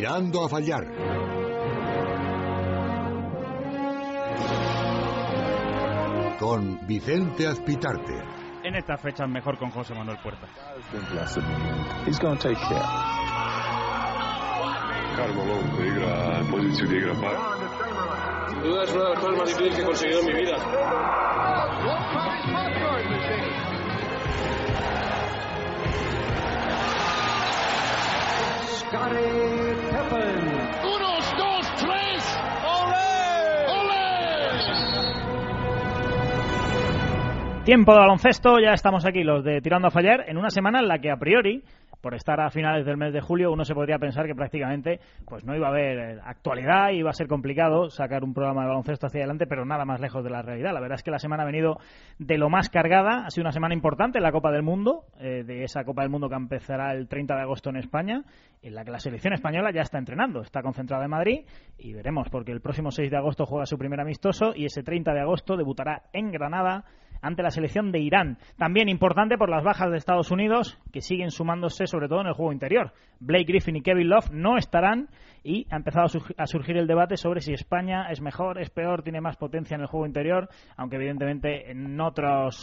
Tirando a fallar. Con Vicente Azpitarte. En estas fechas mejor con José Manuel Puerta. Carmelo peligra poziciju gdje igra par. Sin duda es una de las cosas más difíciles que he conseguido en mi vida. Unos, Tiempo de baloncesto, ya estamos aquí los de Tirando a Fallar, en una semana en la que a priori por estar a finales del mes de julio, uno se podría pensar que prácticamente pues no iba a haber eh, actualidad, iba a ser complicado sacar un programa de baloncesto hacia adelante, pero nada más lejos de la realidad. La verdad es que la semana ha venido de lo más cargada, ha sido una semana importante en la Copa del Mundo, eh, de esa Copa del Mundo que empezará el 30 de agosto en España, en la que la selección española ya está entrenando, está concentrada en Madrid y veremos, porque el próximo 6 de agosto juega su primer amistoso y ese 30 de agosto debutará en Granada ante la selección de Irán. También importante por las bajas de Estados Unidos, que siguen sumándose sobre todo en el juego interior. Blake Griffin y Kevin Love no estarán y ha empezado a, surgir el debate sobre si España es mejor, es peor, tiene más potencia en el juego interior, aunque evidentemente en otras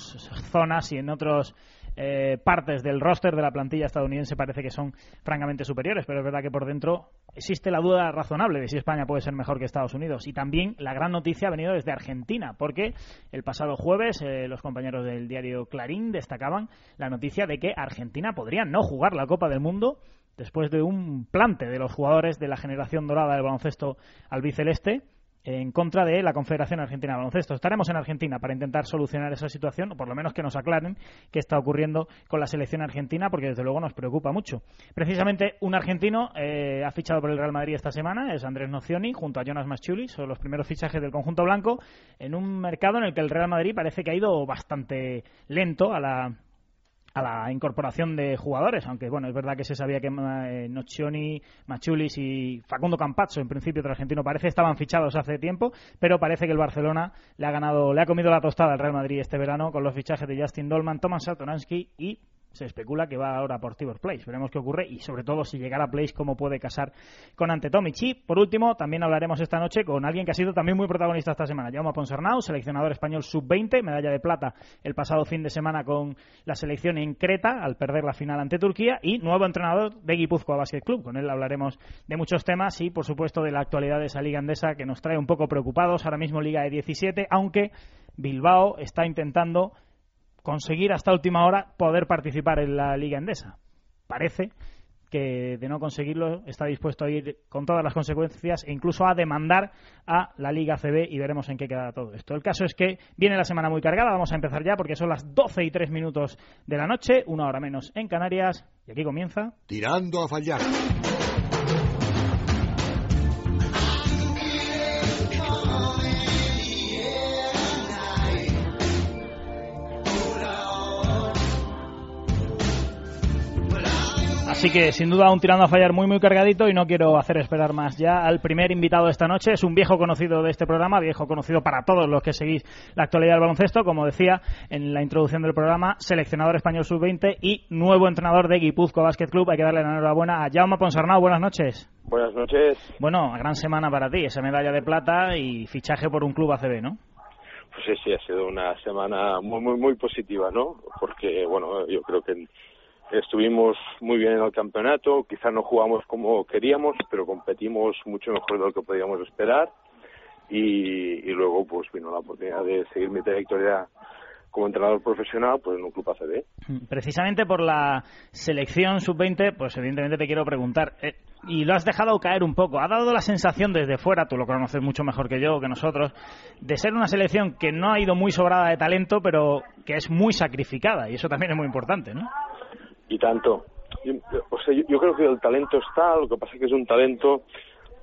zonas y en otros eh, partes del roster de la plantilla estadounidense parece que son francamente superiores, pero es verdad que por dentro existe la duda razonable de si España puede ser mejor que Estados Unidos. Y también la gran noticia ha venido desde Argentina, porque el pasado jueves eh, los compañeros del diario Clarín destacaban la noticia de que Argentina podría no jugar la Copa del Mundo después de un plante de los jugadores de la generación dorada del baloncesto albiceleste en contra de la Confederación Argentina de Baloncesto. Estaremos en Argentina para intentar solucionar esa situación, o por lo menos que nos aclaren qué está ocurriendo con la selección argentina, porque desde luego nos preocupa mucho. Precisamente un argentino eh, ha fichado por el Real Madrid esta semana, es Andrés Nocioni, junto a Jonas Maschulis, son los primeros fichajes del conjunto blanco, en un mercado en el que el Real Madrid parece que ha ido bastante lento a la a la incorporación de jugadores, aunque bueno, es verdad que se sabía que eh, Nocioni, Machulis y Facundo Campazzo, en principio otro argentino, parece estaban fichados hace tiempo, pero parece que el Barcelona le ha ganado, le ha comido la tostada al Real Madrid este verano con los fichajes de Justin Dolman, Thomas Satoransky y se especula que va ahora por Tibor Place. Veremos qué ocurre y, sobre todo, si llegara a Place, cómo puede casar con Ante Tomic. Y, por último, también hablaremos esta noche con alguien que ha sido también muy protagonista esta semana, Jaume Ponsarnau, seleccionador español sub-20, medalla de plata el pasado fin de semana con la selección en Creta al perder la final ante Turquía y nuevo entrenador de Guipúzcoa Basket Club. Con él hablaremos de muchos temas y, por supuesto, de la actualidad de esa liga andesa que nos trae un poco preocupados. Ahora mismo Liga de 17, aunque Bilbao está intentando conseguir hasta última hora poder participar en la Liga Endesa. Parece que de no conseguirlo está dispuesto a ir con todas las consecuencias e incluso a demandar a la Liga CB y veremos en qué queda todo esto. El caso es que viene la semana muy cargada, vamos a empezar ya porque son las 12 y 3 minutos de la noche, una hora menos en Canarias y aquí comienza Tirando a fallar. Así que sin duda un tirando a fallar muy muy cargadito y no quiero hacer esperar más ya al primer invitado de esta noche. Es un viejo conocido de este programa, viejo conocido para todos los que seguís la actualidad del baloncesto, como decía en la introducción del programa, seleccionador español sub-20 y nuevo entrenador de Guipúzco Basket Club. Hay que darle la enhorabuena a Jaume Ponsarnau. Buenas noches. Buenas noches. Bueno, gran semana para ti, esa medalla de plata y fichaje por un club ACB, ¿no? Pues sí, sí, ha sido una semana muy, muy, muy positiva, ¿no? Porque, bueno, yo creo que Estuvimos muy bien en el campeonato, quizás no jugamos como queríamos, pero competimos mucho mejor de lo que podíamos esperar y, luego pues vino la oportunidad de seguir mi trayectoria como entrenador profesional pues en un club ACB. Precisamente por la selección sub-20, pues evidentemente te quiero preguntar, eh, y lo has dejado caer un poco, ha dado la sensación desde fuera, tú lo conoces mucho mejor que yo, que nosotros, de ser una selección que no ha ido muy sobrada de talento, pero que es muy sacrificada, y eso también es muy importante, ¿no? Y tanto. Yo, o sea, yo, creo que el talento está, lo que pasa es que es un talento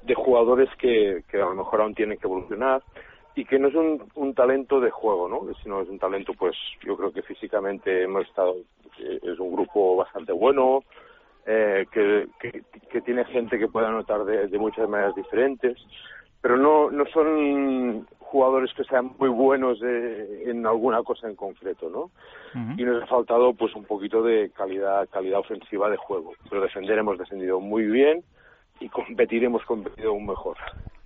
de jugadores que, que a lo mejor aún tienen que evolucionar y que no es un, un talento de juego, ¿no? Sino es un talento, pues yo creo que físicamente hemos estado, eh, es un grupo bastante bueno, eh, que, que, que, tiene gente que puede anotar de, de muchas maneras diferentes, pero no, no son jugadores que sean muy buenos en alguna cosa en concreto, ¿no? Y nos ha faltado pues un poquito de calidad calidad ofensiva de juego. Pero defender hemos defendido muy bien, y competir hemos competido aún mejor.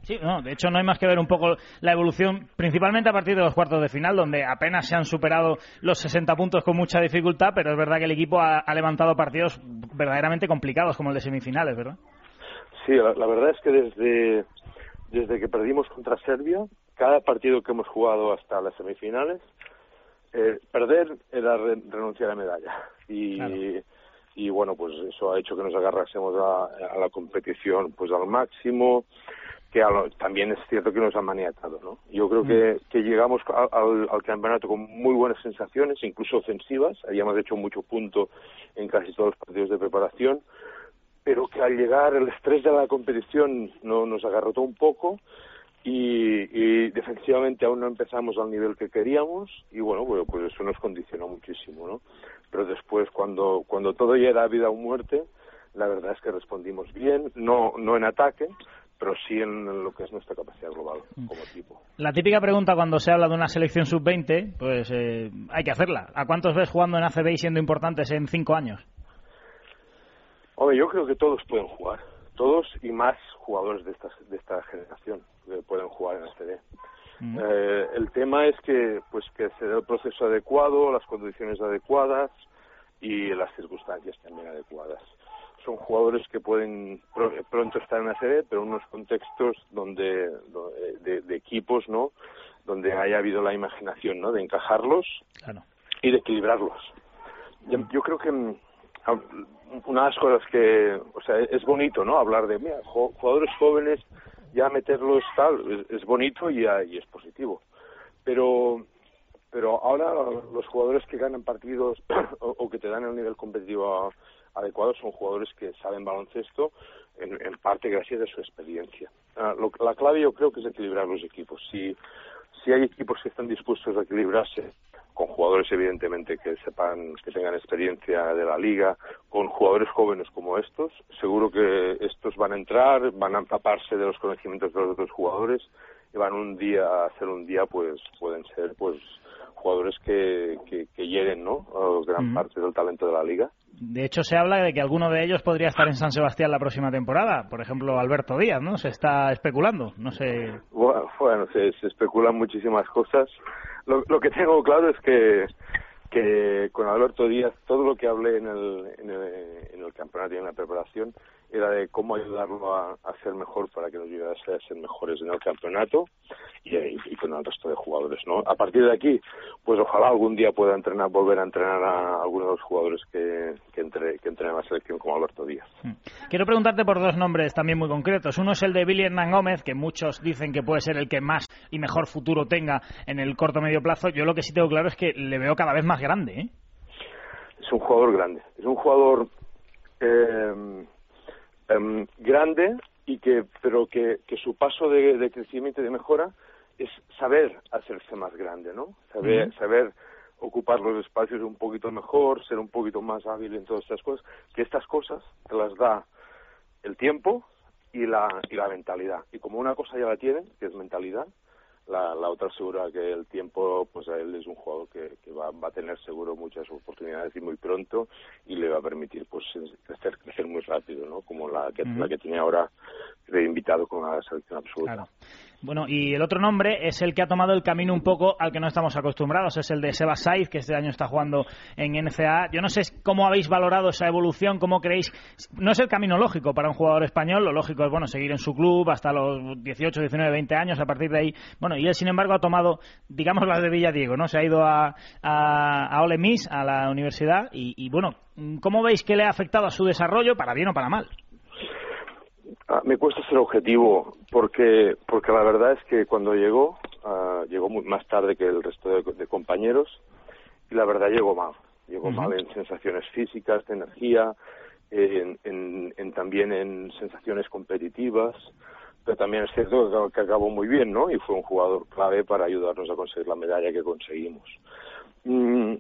Sí, no, de hecho no hay más que ver un poco la evolución, principalmente a partir de los cuartos de final, donde apenas se han superado los 60 puntos con mucha dificultad, pero es verdad que el equipo ha, levantado partidos verdaderamente complicados, como el de semifinales, ¿verdad? Sí, la, verdad es que desde, desde que perdimos contra Serbia, cada partido que hemos jugado hasta las semifinales, eh, perder era renunciar a medalla. Y, y bueno, pues eso ha hecho que nos agarrásemos a, a la competición pues al máximo que también es cierto que nos han maniatado, ¿no? Yo creo que, mm. que llegamos al, al, campeonato con muy buenas sensaciones, incluso ofensivas, habíamos hecho mucho punto en casi todos los partidos de preparación, pero que al llegar el estrés de la competición no, nos agarrotó un poco y, y, defensivamente aún no empezamos al nivel que queríamos y bueno, bueno, pues eso nos condicionó muchísimo, ¿no? Pero después cuando, cuando todo ya era vida o muerte, la verdad es que respondimos bien, no, no en ataque, pero sí en lo que es nuestra capacidad global mm. como equipo. La típica pregunta cuando se habla de una selección sub-20, pues eh, hay que hacerla. ¿A cuántos ves jugando en ACB y siendo importantes en cinco años? Hombre, yo creo que todos pueden jugar. Todos y más jugadores de esta, de esta generación que pueden jugar en ACB. Mm. Eh, el tema es que pues que se dé el proceso adecuado, las condiciones adecuadas y las circunstancias también adecuadas son jugadores que pueden pronto estar en la serie, pero en unos contextos donde de, equipos, ¿no? Donde haya habido la imaginación, ¿no? De encajarlos y de equilibrarlos. Yo, creo que mm, una de las cosas que, o sea, es bonito, ¿no? Hablar de, mira, jugadores jóvenes, ya meterlos tal, es, bonito y, y es positivo. Pero pero ahora los jugadores que ganan partidos o, que te dan el nivel competitivo adecuados son jugadores que saben baloncesto en, parte gracias a su experiencia. Ah, la clave yo creo que es equilibrar los equipos. Si, si hay equipos que están dispuestos a equilibrarse con jugadores evidentemente que sepan, que tengan experiencia de la liga, con jugadores jóvenes como estos, seguro que estos van a entrar, van a taparse de los conocimientos de los otros jugadores y van un día a hacer un día, pues pueden ser pues jugadores que, que, que lleguen, ¿no? gran parte del talento de la liga. De hecho, se habla de que alguno de ellos podría estar en San Sebastián la próxima temporada. Por ejemplo, Alberto Díaz, ¿no? Se está especulando. No sé. Bueno, se, especulan muchísimas cosas. Lo, lo, que tengo claro es que, que con Alberto Díaz, todo lo que hablé en el, en el, en el campeonato y en la preparación era de cómo ayudarlo a, ser mejor para que nos ayudase a ser mejores en el campeonato y, y, con el resto de jugadores, ¿no? A partir de aquí, pues ojalá algún día pueda entrenar, volver a entrenar a algunos de los jugadores que, que, entre, que entrenan la selección como Alberto Díaz. Hmm. Quiero preguntarte por dos nombres también muy concretos. Uno es el de Billy Hernán Gómez, que muchos dicen que puede ser el que más y mejor futuro tenga en el corto medio plazo. Yo lo que sí tengo claro es que le veo cada vez más grande, ¿eh? Es un jugador grande. Es un jugador... Eh, Em, grande y que pero que, que su paso de, crecimiento y de mejora es saber hacerse más grande no saber saber ocupar los espacios un poquito mejor ser un poquito más hábil en todas estas cosas que estas cosas te las da el tiempo y la y la mentalidad. Y como una cosa ya la tienen que es mentalidad la, la otra segura que el tiempo, pues a él es un jugador que, que va, va, a tener seguro muchas oportunidades y muy pronto y le va a permitir pues crecer, crecer muy rápido, ¿no? Como la que, la que tiene ahora de invitado con la selección absoluta. Bueno, y el otro nombre es el que ha tomado el camino un poco al que no estamos acostumbrados, es el de Seba Saiz, que este año está jugando en NCA. Yo no sé cómo habéis valorado esa evolución, cómo creéis. No es el camino lógico para un jugador español, lo lógico es bueno seguir en su club hasta los 18, 19, 20 años, a partir de ahí. Bueno, y él sin embargo ha tomado, digamos, la de Villadiego, ¿no? Se ha ido a, a, Ole Miss, a la universidad, y, y bueno, ¿cómo veis que le ha afectado a su desarrollo, para bien o para mal? Ah, me cuesta ser objetivo porque porque la verdad es que cuando llegó ah, llegó muy, más tarde que el resto de, compañeros y la verdad llegó mal llegó mal en sensaciones físicas de energía en, en, también en sensaciones competitivas pero también es cierto que, acabó muy bien no y fue un jugador clave para ayudarnos a conseguir la medalla que conseguimos. Mm,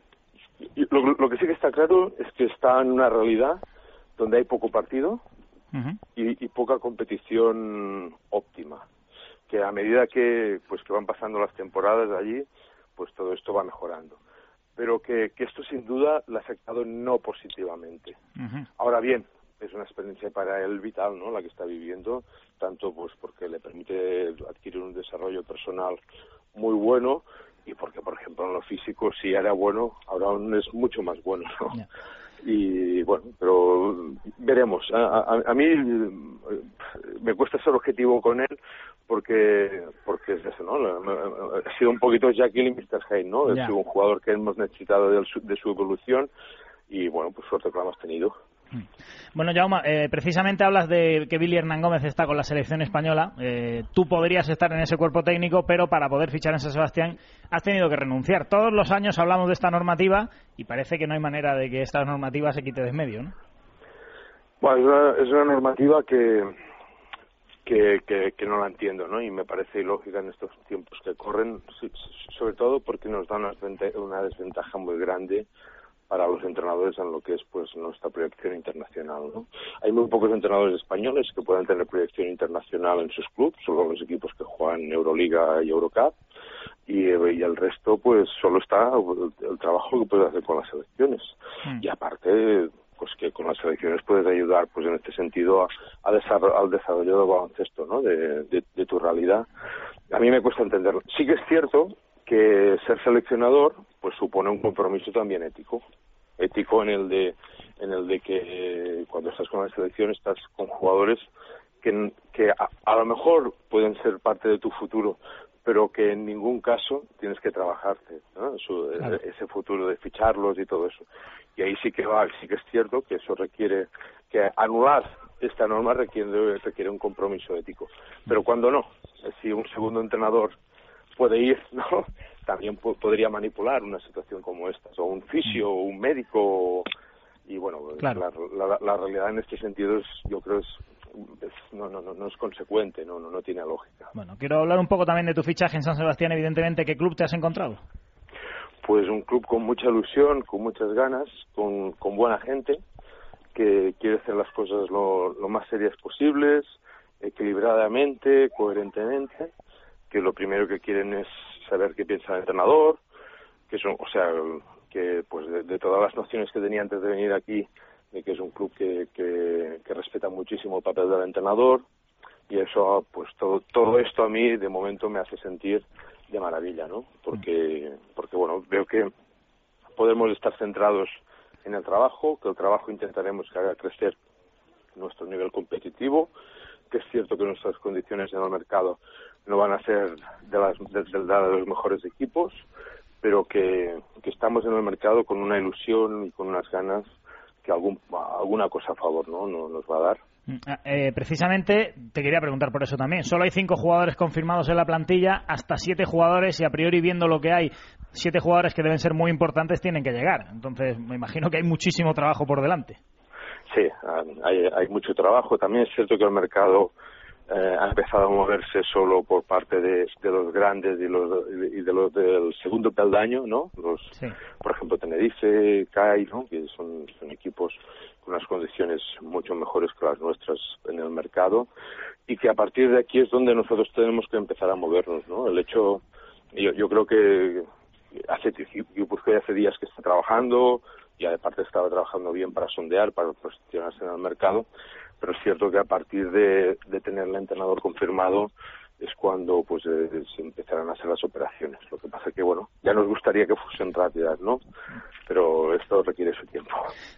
lo, lo que sí que está claro es que está en una realidad donde hay poco partido y, poca competición óptima. Que a medida que pues que van pasando las temporadas allí pues todo esto va mejorando. Pero que, que esto sin duda le ha afectado no positivamente. Ahora bien es una experiencia para él vital, ¿no? La que está viviendo, tanto pues porque le permite adquirir un desarrollo personal muy bueno y porque, por ejemplo, en lo físico, si era bueno, ahora aún es mucho más bueno, ¿no? Y bueno, pero veremos. A, a, mí eh, me cuesta ser objetivo con él porque porque es eso, ¿no? Ha sido un poquito Jackie Mr. ¿no? Ha sido un jugador que hemos necesitado de su, de su evolución y bueno, pues suerte que lo hemos tenido. Mm. Bueno, Jaume, eh, precisamente hablas de que Billy Hernán Gómez está con la selección española. Eh, tú podrías estar en ese cuerpo técnico, pero para poder fichar en San Sebastián has tenido que renunciar. Todos los años hablamos de esta normativa y parece que no hay manera de que esta normativa se quite de en medio, ¿no? Bueno, es una, normativa que, que, que, no la entiendo, ¿no? Y me parece ilógica en estos tiempos que corren, sobre todo porque nos da una desventaja muy grande para los entrenadores en lo que es pues nuestra proyección internacional. ¿no? Hay muy pocos entrenadores españoles que puedan tener proyección internacional en sus clubes, solo los equipos que juegan Euroliga y Eurocup, y, y el resto pues solo está el, trabajo que puedes hacer con las selecciones. Mm. Y aparte pues que con las selecciones puedes ayudar pues en este sentido a, al desarrollo del baloncesto ¿no? de, de tu realidad. A mí me cuesta entenderlo. Sí que es cierto que ser seleccionador pues supone un compromiso también ético ético en el de en el de que cuando estás con la selección estás con jugadores que, que a, lo mejor pueden ser parte de tu futuro pero que en ningún caso tienes que trabajarte ese futuro de ficharlos y todo eso. Y ahí sí que va sí que es cierto que eso requiere que anular esta norma requiere requiere un compromiso ético. Pero cuando no si un segundo entrenador puede ir, ¿no? También podría manipular una situación como esta, o un fisio, o un médico, y bueno, la, la, realidad en este sentido es, yo creo, es, no, no, no, es consecuente, no, no, no tiene lógica. Bueno, quiero hablar un poco también de tu fichaje en San Sebastián, evidentemente, ¿qué club te has encontrado? Pues un club con mucha ilusión, con muchas ganas, con, con buena gente, que quiere hacer las cosas lo, lo más serias posibles, equilibradamente, coherentemente, que lo primero que quieren es saber qué piensa el entrenador, que son, o sea, que pues de, todas las nociones que tenía antes de venir aquí, de que es un club que, que, que, respeta muchísimo el papel del entrenador y eso, pues todo, todo esto a mí de momento me hace sentir de maravilla, ¿no? Porque, porque bueno, veo que podemos estar centrados en el trabajo, que el trabajo intentaremos que haga crecer nuestro nivel competitivo, que es cierto que nuestras condiciones en el mercado no van a ser de, las, de, los mejores equipos, pero que, estamos en el mercado con una ilusión y con unas ganas que algún, alguna cosa a favor ¿no? nos va a dar. Mm, ah, eh, precisamente te quería preguntar por eso también. Solo hay cinco jugadores confirmados en la plantilla, hasta siete jugadores y a priori viendo lo que hay, siete jugadores que deben ser muy importantes tienen que llegar. Entonces me imagino que hay muchísimo trabajo por delante. Sí, hay, hay mucho trabajo. También es cierto que el mercado eh, ha empezado a moverse solo por parte de, de los grandes y, los, y de los del segundo peldaño, ¿no? Los, Por ejemplo, Tenerife, CAI, ¿no? Que son, son equipos con unas condiciones mucho mejores que las nuestras en el mercado y que a partir de aquí es donde nosotros tenemos que empezar a movernos, ¿no? El hecho, yo, yo creo que hace, yo hace días que está trabajando y aparte estaba trabajando bien para sondear, para posicionarse en el mercado pero es cierto que a partir de, de tener el entrenador confirmado es cuando pues eh, se empezarán a hacer las operaciones. Lo que pasa que bueno, ya nos gustaría que fuesen rápidas, ¿no? Pero esto requiere su tiempo.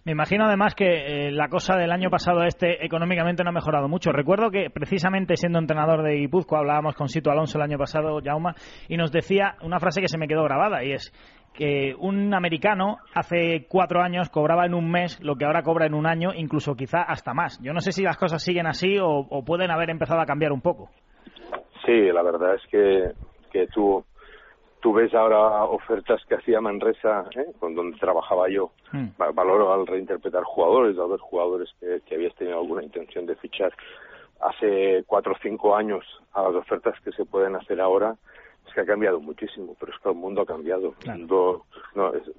Me imagino además que eh, la cosa del año pasado este económicamente no ha mejorado mucho. Recuerdo que precisamente siendo entrenador de Guipúzcoa hablábamos con Sito Alonso el año pasado, Jauma, y nos decía una frase que se me quedó grabada y es que un americano hace cuatro años cobraba en un mes lo que ahora cobra en un año, incluso quizá hasta más. Yo no sé si las cosas siguen así o, pueden haber empezado a cambiar un poco. Sí, la verdad es que, que tú, tú ves ahora ofertas que hacía Manresa, ¿eh? con donde trabajaba yo. Hmm. Valoro al reinterpretar jugadores, al ver jugadores que, que habías tenido alguna intención de fichar hace cuatro o cinco años a las ofertas que se pueden hacer ahora es que ha cambiado muchísimo, pero es que el mundo ha cambiado. no,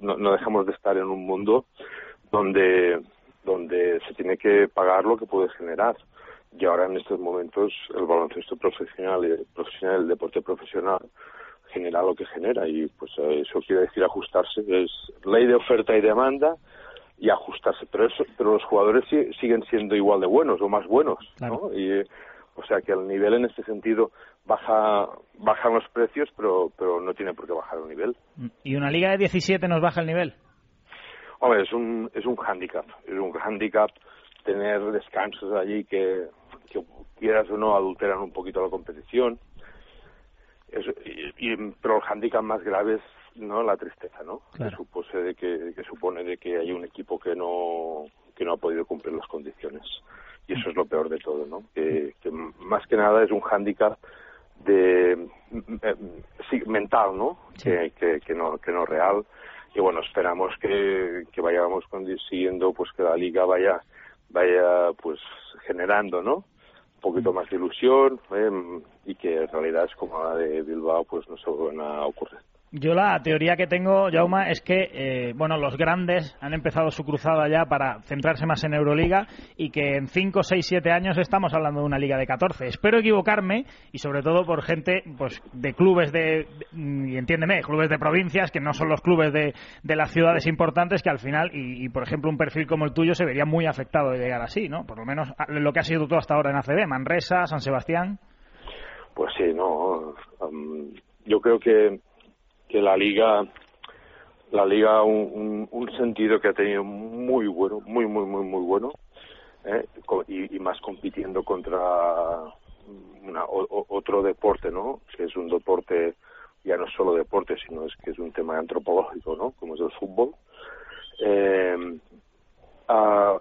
no, dejamos de estar en un mundo donde, donde se tiene que pagar lo que puedes generar. Y ahora en estos momentos el baloncesto profesional, el, profesional, el deporte profesional genera lo que genera y pues eso quiere decir ajustarse. Es ley de oferta y demanda y ajustarse. Pero eso, pero los jugadores siguen siendo igual de buenos o más buenos, ¿no? Y, o sea que el nivel en este sentido baja bajan los precios, pero pero no tiene por qué bajar el nivel. ¿Y una liga de 17 nos baja el nivel? Hombre, es un es un hándicap, es un hándicap tener descansos allí que, que quieras o no adulteran un poquito la competición. y, pero el hándicap más grave es no la tristeza, ¿no? Que, supone de que, que supone de que hay un equipo que no que no ha podido cumplir las condiciones y eso es lo peor de todo, ¿no? Que, más que nada es un hándicap de sí, mental, ¿no? Que, que, no que no real y bueno esperamos que, que vayamos consiguiendo pues que la liga vaya vaya pues generando, ¿no? Un poquito más de ilusión eh, y que en realidad es como la de Bilbao pues no se vuelvan a ocurrir. Yo la teoría que tengo, Jauma, es que eh, bueno, los grandes han empezado su cruzada ya para centrarse más en Euroliga y que en 5, 6, 7 años estamos hablando de una liga de 14. Espero equivocarme y sobre todo por gente pues de clubes de, y entiéndeme, clubes de provincias que no son los clubes de, de las ciudades importantes que al final, y, por ejemplo un perfil como el tuyo se vería muy afectado de llegar así, ¿no? Por lo menos lo que ha sido todo hasta ahora en ACB, Manresa, San Sebastián. Pues sí, no. Um, yo creo que que la liga la liga un, un, sentido que ha tenido muy bueno, muy muy muy muy bueno ¿eh? y, más compitiendo contra una, otro deporte, ¿no? Que es un deporte ya no solo deporte, sino es que es un tema antropológico, ¿no? Como es el fútbol. Eh,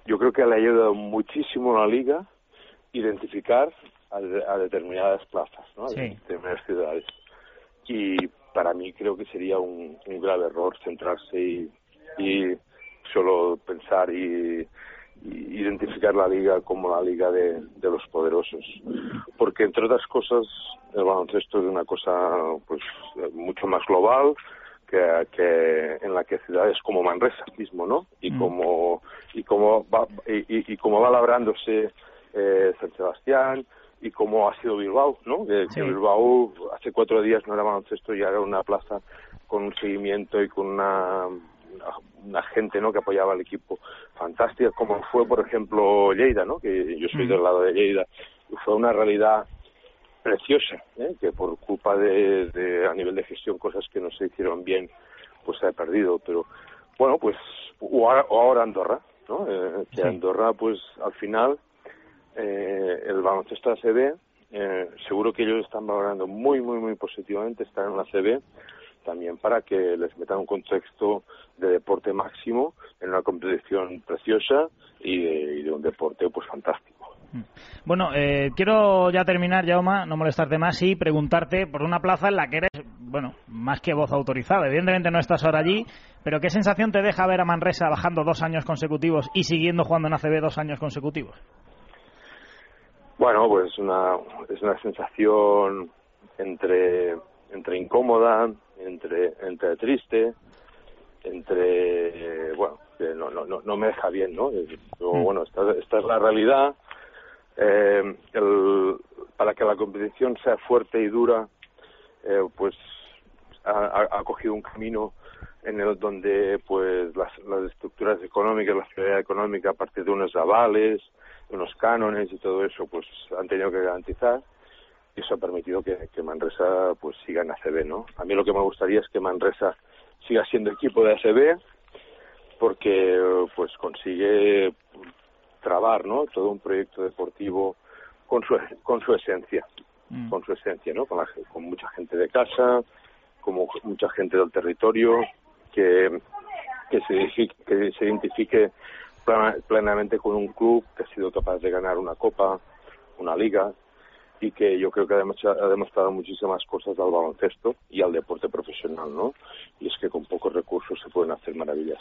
yo creo que le ha ayudado muchísimo a la liga identificar a, determinadas plazas, ¿no? A determinadas ciudades. Y para mí creo que sería un, grave error centrarse y, y solo pensar y, identificar la liga como la liga de, de, los poderosos porque entre otras cosas el baloncesto es una cosa pues mucho más global que, que en la que ciudades como Manresa mismo no y mm. como y como va y, y, como va labrándose eh, San Sebastián y como ha sido Bilbao, ¿no? Que, Bilbao hace cuatro días no era baloncesto, ya era una plaza con un seguimiento y con una, una gente, ¿no? Que apoyaba al equipo fantástica, como fue, por ejemplo, Lleida, ¿no? Que yo soy del lado de Lleida. Y fue una realidad preciosa, ¿eh? que por culpa de, de, a nivel de gestión, cosas que no se hicieron bien, pues se ha perdido. Pero, bueno, pues, o ahora, Andorra, ¿no? Eh, que Andorra, pues, al final eh, el baloncesto ACB, eh, seguro que ellos están valorando muy, muy, muy positivamente estar en la ACB, también para que les metan un contexto de deporte máximo en una competición preciosa y de, un deporte pues fantástico. Mm. Bueno, eh, quiero ya terminar, Jauma, no molestarte más y preguntarte por una plaza en la que eres, bueno, más que voz autorizada. Evidentemente no estás ahora allí, pero ¿qué sensación te deja ver a Manresa bajando dos años consecutivos y siguiendo jugando en ACB dos años consecutivos? Bueno, pues una, es una sensación entre, entre incómoda, entre, entre triste, entre, bueno, que no, no, no me deja bien, ¿no? Pero, mm. bueno, esta, esta es la realidad. Eh, el, para que la competición sea fuerte y dura, eh, pues ha, ha, cogido un camino en el donde pues las, las estructuras económicas, la ciudad económica a partir de unos avales, unos cánones y todo eso pues han tenido que garantizar y eso ha permitido que, que, Manresa pues siga en ACB, ¿no? A mí lo que me gustaría es que Manresa siga siendo equipo de ACB porque pues consigue trabar, ¿no? Todo un proyecto deportivo con su con su esencia, mm. con su esencia, ¿no? Con, la, con mucha gente de casa, como mucha gente del territorio que que se, que se identifique plenamente con un club que ha sido capaz de ganar una copa, una liga y que yo creo que ha demostrado muchísimas cosas al baloncesto y al deporte profesional, ¿no? Y es que con pocos recursos se pueden hacer maravillas.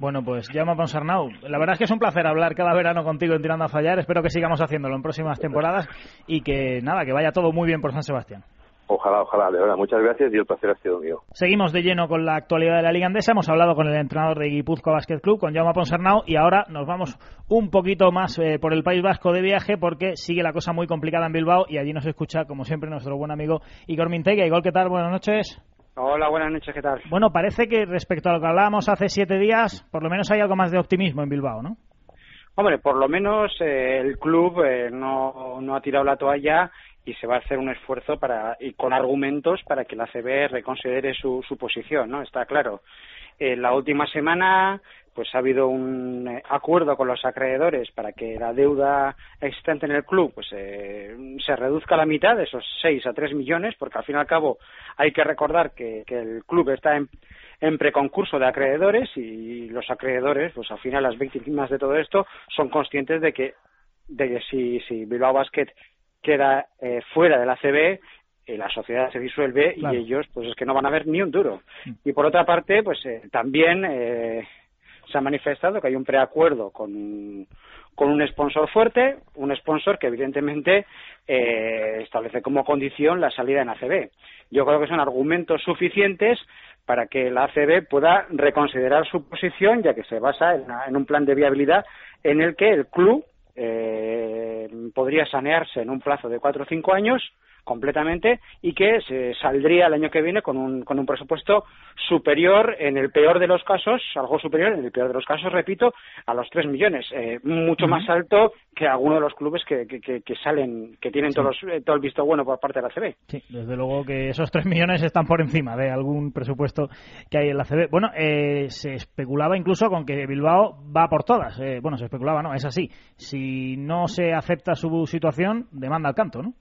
Bueno, pues llama Ponsarnau. La verdad es que es un placer hablar cada verano contigo en Tirando a Fallar. Espero que sigamos haciéndolo en próximas temporadas y que nada, que vaya todo muy bien por San Sebastián. Ojalá, ojalá, de verdad. Muchas gracias y el placer ha sido mío. Seguimos de lleno con la actualidad de la Liga Andesa. Hemos hablado con el entrenador de Guipúzcoa Basket Club, con Jaume Ponsarnau, y ahora nos vamos un poquito más eh, por el País Vasco de viaje porque sigue la cosa muy complicada en Bilbao y allí nos escucha, como siempre, nuestro buen amigo Igor Mintega. Igor, ¿qué tal? Buenas noches. Hola, buenas noches, ¿qué tal? Bueno, parece que respecto a lo que hablábamos hace siete días, por lo menos hay algo más de optimismo en Bilbao, ¿no? Hombre, por lo menos eh, el club eh, no, no ha tirado la toalla y se va a hacer un esfuerzo para y con argumentos para que la CB reconsidere su, su posición, ¿no? Está claro. En la última semana pues ha habido un eh, acuerdo con los acreedores para que la deuda existente en el club pues eh, se reduzca a la mitad de esos 6 a 3 millones, porque al fin y al cabo hay que recordar que, que el club está en, en preconcurso de acreedores y los acreedores, pues al final las víctimas de todo esto son conscientes de que, de que si, si Bilbao Basket queda eh, fuera de la CB, eh, la sociedad se disuelve Claro. y ellos pues es que no van a ver ni un duro. Mm. Y por otra parte, pues eh, también eh, se ha manifestado que hay un preacuerdo con, con un sponsor fuerte, un sponsor que evidentemente eh, establece como condición la salida en ACB. Yo creo que son argumentos suficientes para que la ACB pueda reconsiderar su posición, ya que se basa en, en un plan de viabilidad en el que el club eh, podría sanearse en un plazo de cuatro o cinco años completamente y que se saldría el año que viene con un, con un presupuesto superior en el peor de los casos, algo superior en el peor de los casos, repito, a los 3 millones, eh, mucho más alto que alguno de los clubes que, que, que- que salen, que tienen todos los- eh, todo el visto bueno por parte de la CB. Sí, desde luego que esos 3 millones están por encima de algún presupuesto que hay en la CB. Bueno, eh, se especulaba incluso con que Bilbao va por todas. Eh, bueno, se especulaba, no, es así. Si no se acepta su situación, demanda al canto, ¿no?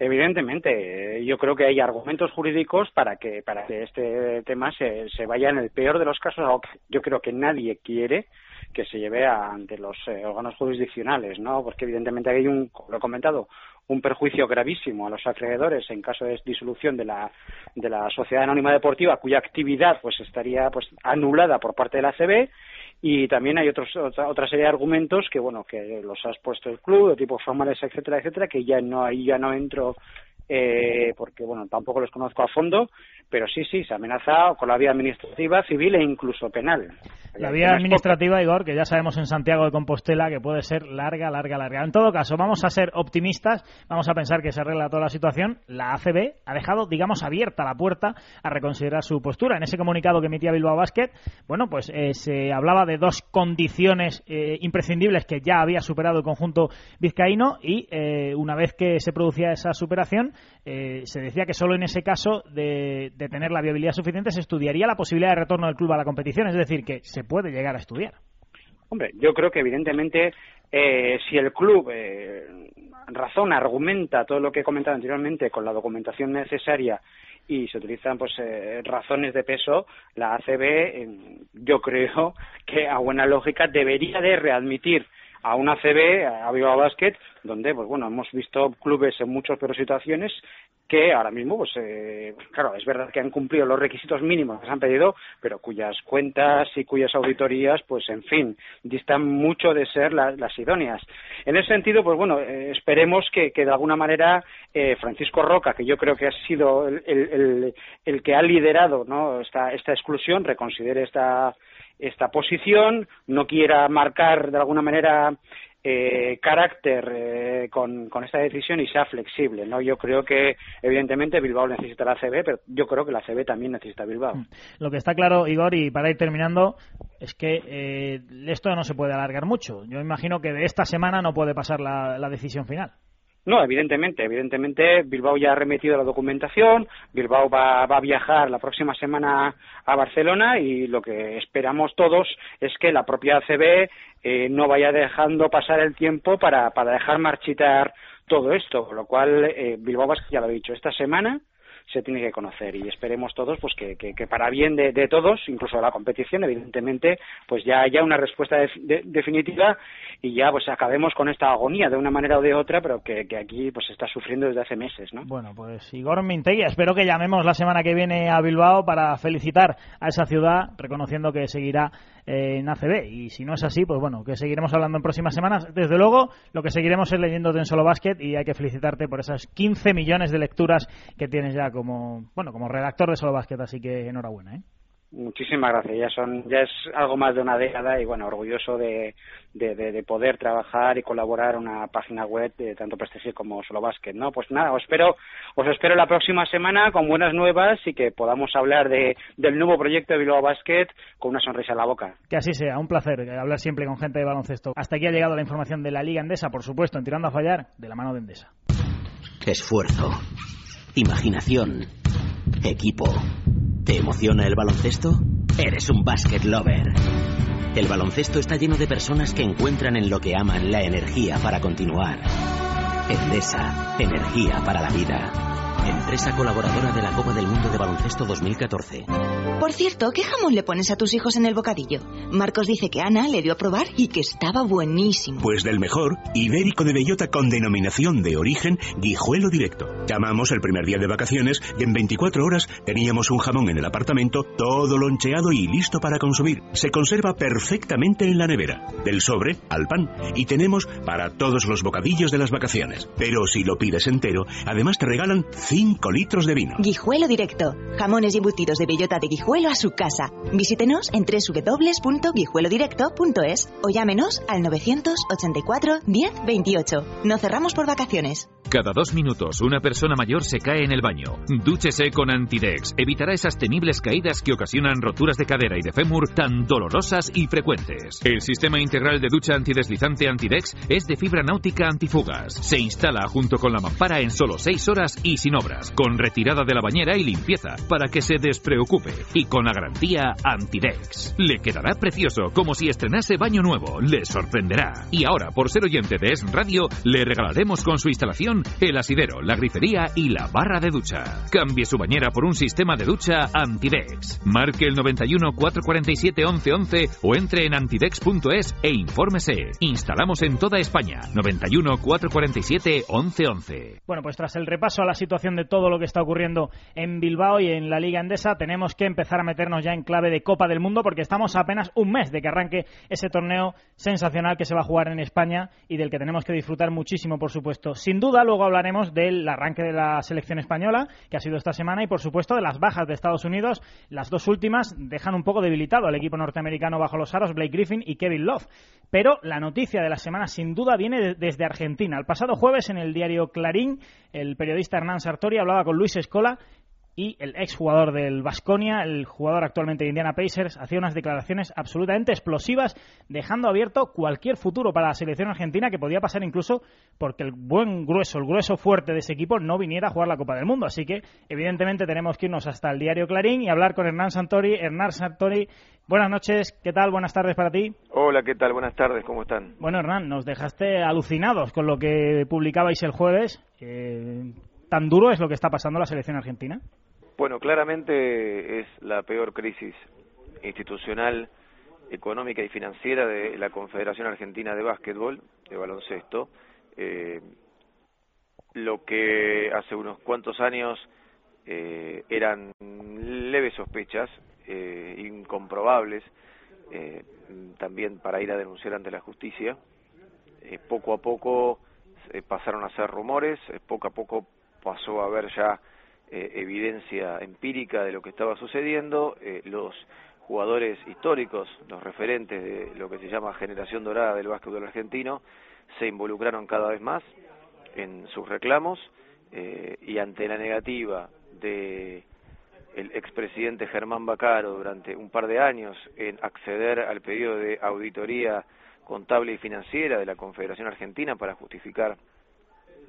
Evidentemente, yo creo que hay argumentos jurídicos para que para que este tema se, se vaya en el peor de los casos, yo creo que nadie quiere que se lleve a- ante los eh, órganos jurisdiccionales, ¿no? Porque evidentemente hay un, lo he comentado, un perjuicio gravísimo a los acreedores en caso de disolución de la de la sociedad anónima deportiva, cuya actividad pues estaría pues anulada por parte de la CB y también hay otros, otra, otra serie de argumentos que bueno que los has puesto el club de tipo formales etcétera etcétera que ya no ahí ya no entro eh, porque bueno tampoco los conozco a fondo pero sí sí se amenaza con la vía administrativa civil e incluso penal La Eh, vía administrativa, Igor, que ya sabemos en Santiago de Compostela que puede ser larga, larga, larga. En todo caso, vamos a ser optimistas, vamos a pensar que se arregla toda la situación. La ACB ha dejado, digamos, abierta la puerta a reconsiderar su postura. En ese comunicado que emitía Bilbao Basket, bueno, pues eh, se hablaba de dos condiciones eh, imprescindibles que ya había superado el conjunto vizcaíno y eh, una vez que se producía esa superación, eh, se decía que solo en ese caso de, tener la viabilidad suficiente se estudiaría la posibilidad de retorno del club a la competición, es decir, que se puede llegar a estudiar. Hombre, yo creo que evidentemente eh, si el club eh, razona, argumenta todo lo que he comentado anteriormente con la documentación necesaria y se utilizan pues eh, razones de peso, la ACB yo creo que a buena lógica debería de readmitir a una ACB, a Bilbao Basket, donde pues bueno hemos visto clubes en muchas peores situaciones que ahora mismo, pues eh, claro, es verdad que han cumplido los requisitos mínimos que se han pedido, pero cuyas cuentas y cuyas auditorías, pues en fin, distan mucho de ser la- las idóneas. En ese sentido, pues bueno, eh, esperemos que, que de alguna manera eh, Francisco Roca, que yo creo que ha sido el, el- el- el que ha liderado ¿no? esta, esta exclusión, reconsidere esta, esta posición, no quiera marcar de alguna manera eh, carácter eh, con, esta decisión y sea flexible. no Yo creo que, evidentemente, Bilbao necesita la CB, pero yo creo que la CB también necesita Bilbao. Lo que está claro, Igor, y para ir terminando, es que eh, esto no se puede alargar mucho. Yo imagino que de esta semana no puede pasar la decisión final. No, evidentemente, evidentemente Bilbao ya ha remitido la documentación, Bilbao va, va a viajar la próxima semana a Barcelona y lo que esperamos todos es que la propia ACB eh, no vaya dejando pasar el tiempo para, para dejar marchitar todo esto, lo cual eh, Bilbao ya lo he dicho, esta semana se tiene que conocer y esperemos todos pues que, que, para bien de, de todos, incluso de la competición, evidentemente, pues ya haya una respuesta de- de- definitiva y ya pues acabemos con esta agonía de una manera o de otra, pero que, que aquí pues está sufriendo desde hace meses, ¿no? Bueno, pues Igor Mintegui, espero que llamemos la semana que viene a Bilbao para felicitar a esa ciudad, reconociendo que seguirá en ACB. Y si no es así, pues bueno, que seguiremos hablando en próximas semanas. Desde luego, lo que seguiremos es leyéndote en Solo Basket y hay que felicitarte por esas 15 millones de lecturas que tienes ya como, bueno, como redactor de Solo Basket, así que enhorabuena, ¿eh? Muchísimas gracias. Ya son, ya es algo más de una década y bueno, orgulloso de, de, poder trabajar y colaborar en una página web de tanto prestigio como Solo Basket, ¿no? Pues nada, os espero, os espero la próxima semana con buenas nuevas y que podamos hablar de, del nuevo proyecto de Bilbao Basket con una sonrisa en la boca. Que así sea, un placer hablar siempre con gente de baloncesto. Hasta aquí ha llegado la información de la Liga Endesa, por supuesto, en Tirando a Fallar, de la mano de Endesa. Esfuerzo, imaginación, equipo. ¿Te emociona el baloncesto? Eres un basket lover. El baloncesto está lleno de personas que encuentran en lo que aman la energía para continuar. Endesa, energía para la vida. Empresa colaboradora de la Copa del Mundo de Baloncesto 2014. Por cierto, ¿qué jamón le pones a tus hijos en el bocadillo? Marcos dice que Ana le dio a probar y que estaba buenísimo. Pues del mejor, ibérico de bellota con denominación de origen Guijuelo Directo. Llamamos el primer día de vacaciones y en 24 horas teníamos un jamón en el apartamento, todo loncheado y listo para consumir. Se conserva perfectamente en la nevera, del sobre al pan, y tenemos para todos los bocadillos de las vacaciones. Pero si lo pides entero, además te regalan 5 litros de vino. Guijuelo Directo. Jamones y embutidos de bellota de Guijuelo a su casa. Visítenos en www.guijuelodirecto.es o llámenos al 984 10 28. No cerramos por vacaciones. Cada dos minutos una persona mayor se cae en el baño. Dúchese con Antidex. Evitará esas temibles caídas que ocasionan roturas de cadera y de fémur tan dolorosas y frecuentes. El sistema integral de ducha antideslizante Antidex es de fibra náutica antifugas. Se instala junto con la mampara en solo 6 horas y sin con retirada de la bañera y limpieza, para que se despreocupe. Y con la garantía Antidex. Le quedará precioso, como si estrenase baño nuevo. Le sorprenderá. Y ahora, por ser oyente de Es Radio, le regalaremos con su instalación el asidero, la grifería y la barra de ducha. Cambie su bañera por un sistema de ducha Antidex. Marque el 91 447 1111 o entre en antidex.es e infórmese. Instalamos en toda España. 91 447 1111. Bueno, pues tras el repaso a la situación de todo lo que está ocurriendo en Bilbao y en la Liga Endesa, tenemos que empezar a meternos ya en clave de Copa del Mundo porque estamos a apenas un mes de que arranque ese torneo sensacional que se va a jugar en España y del que tenemos que disfrutar muchísimo, por supuesto. Sin duda, luego hablaremos del arranque de la selección española, que ha sido esta semana, y por supuesto de las bajas de Estados Unidos. Las dos últimas dejan un poco debilitado al equipo norteamericano bajo los aros, Blake Griffin y Kevin Love. Pero la noticia de la semana, sin duda, viene desde Argentina. El pasado jueves, en el diario Clarín, el periodista Hernán Sartori hablaba con Luis Escola y el exjugador del Vasconia, el jugador actualmente de Indiana Pacers, hacía unas declaraciones absolutamente explosivas, dejando abierto cualquier futuro para la selección argentina que podía pasar incluso porque el buen grueso, el grueso fuerte de ese equipo no viniera a jugar la Copa del Mundo. Así que, evidentemente, tenemos que irnos hasta el diario Clarín y hablar con Hernán Santori. Hernán Santori, buenas noches, ¿qué tal? Buenas tardes para ti. Hola, ¿qué tal? Buenas tardes, ¿cómo están? Bueno, Hernán, nos dejaste alucinados con lo que publicabais el jueves. Eh, ¿Tan duro es lo que está pasando la selección argentina? Bueno, claramente es la peor crisis institucional, económica y financiera de la Confederación Argentina de Básquetbol, de baloncesto. Eh, lo que hace unos cuantos años eh, eran leves sospechas, eh, incomprobables, eh, también para ir a denunciar ante la justicia. Eh, poco a poco eh, pasaron a ser rumores, poco a poco pasó a haber ya eh, evidencia empírica de lo que estaba sucediendo, eh, los jugadores históricos, los referentes de lo que se llama generación dorada del básquetbol argentino, se involucraron cada vez más en sus reclamos eh, y ante la negativa de el expresidente Germán Bacaro durante un par de años en acceder al pedido de auditoría contable y financiera de la Confederación Argentina para justificar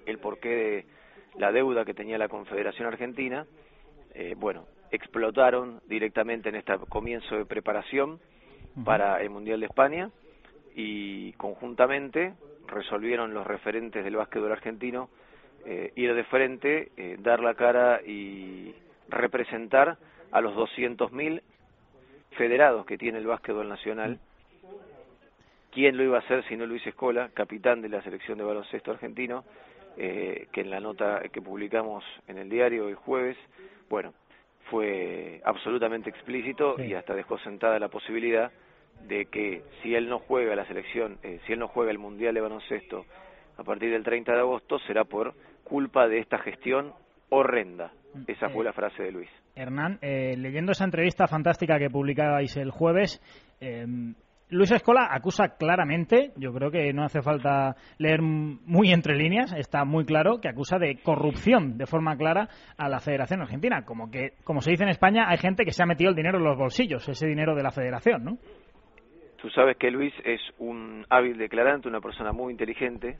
el porqué de la deuda que tenía la Confederación Argentina, eh, bueno, explotaron directamente en este comienzo de preparación para el Mundial de España y conjuntamente resolvieron los referentes del básquetbol argentino eh, ir de frente, eh, dar la cara y representar a los 200.000 federados que tiene el básquetbol nacional. ¿Quién lo iba a hacer si no Luis Escola, capitán de la selección de baloncesto argentino? Eh, que en la nota que publicamos en el diario el jueves, bueno, fue absolutamente explícito y hasta dejó sentada la posibilidad de que si él no juega la selección, eh, si él no juega el Mundial de Baloncesto a partir del 30 de agosto, será por culpa de esta gestión horrenda, Esa fue Eh, la frase de Luis. Hernán, eh, leyendo esa entrevista fantástica que publicabais el jueves, eh, Luis Escola acusa claramente, yo creo que no hace falta leer muy entre líneas, está muy claro que acusa de corrupción de forma clara a la Federación Argentina, como que, como se dice en España, hay gente que se ha metido el dinero en los bolsillos, ese dinero de la Federación, ¿no? Tú sabes que Luis es un hábil declarante, una persona muy inteligente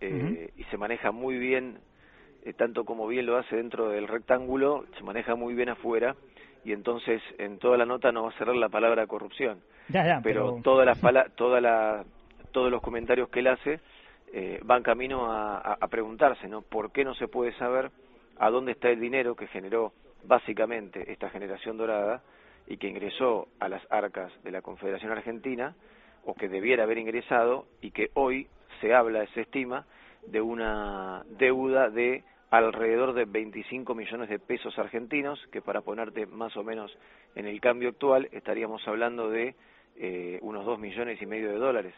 eh, y se maneja muy bien, eh, tanto como bien lo hace dentro del rectángulo, se maneja muy bien afuera y entonces en toda la nota no va a cerrar la palabra corrupción. Ya, ya, pero, pero- todas las pala- toda la, todos los comentarios que él hace eh, van camino a, a- a preguntarse, ¿no? ¿Por qué no se puede saber a dónde está el dinero que generó básicamente esta generación dorada y que ingresó a las arcas de la Confederación Argentina o que debiera haber ingresado y que hoy se habla, se estima, de una deuda de alrededor de 25 millones de pesos argentinos, que para ponerte más o menos en el cambio actual estaríamos hablando de eh, unos 2 millones y medio de dólares.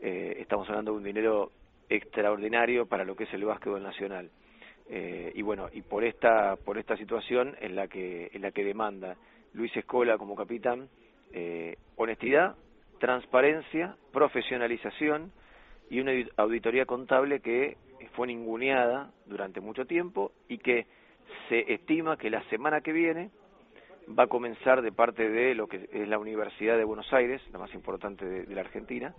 Eh, estamos hablando de un dinero extraordinario para lo que es el básquetbol nacional. Eh, y bueno, y por esta por esta situación en la que en la que demanda Luis Escola como capitán eh, honestidad, transparencia, profesionalización y una audi- auditoría contable que fue ninguneada durante mucho tiempo y que se estima que la semana que viene va a comenzar de parte de lo que es la Universidad de Buenos Aires, la más importante de, de la Argentina,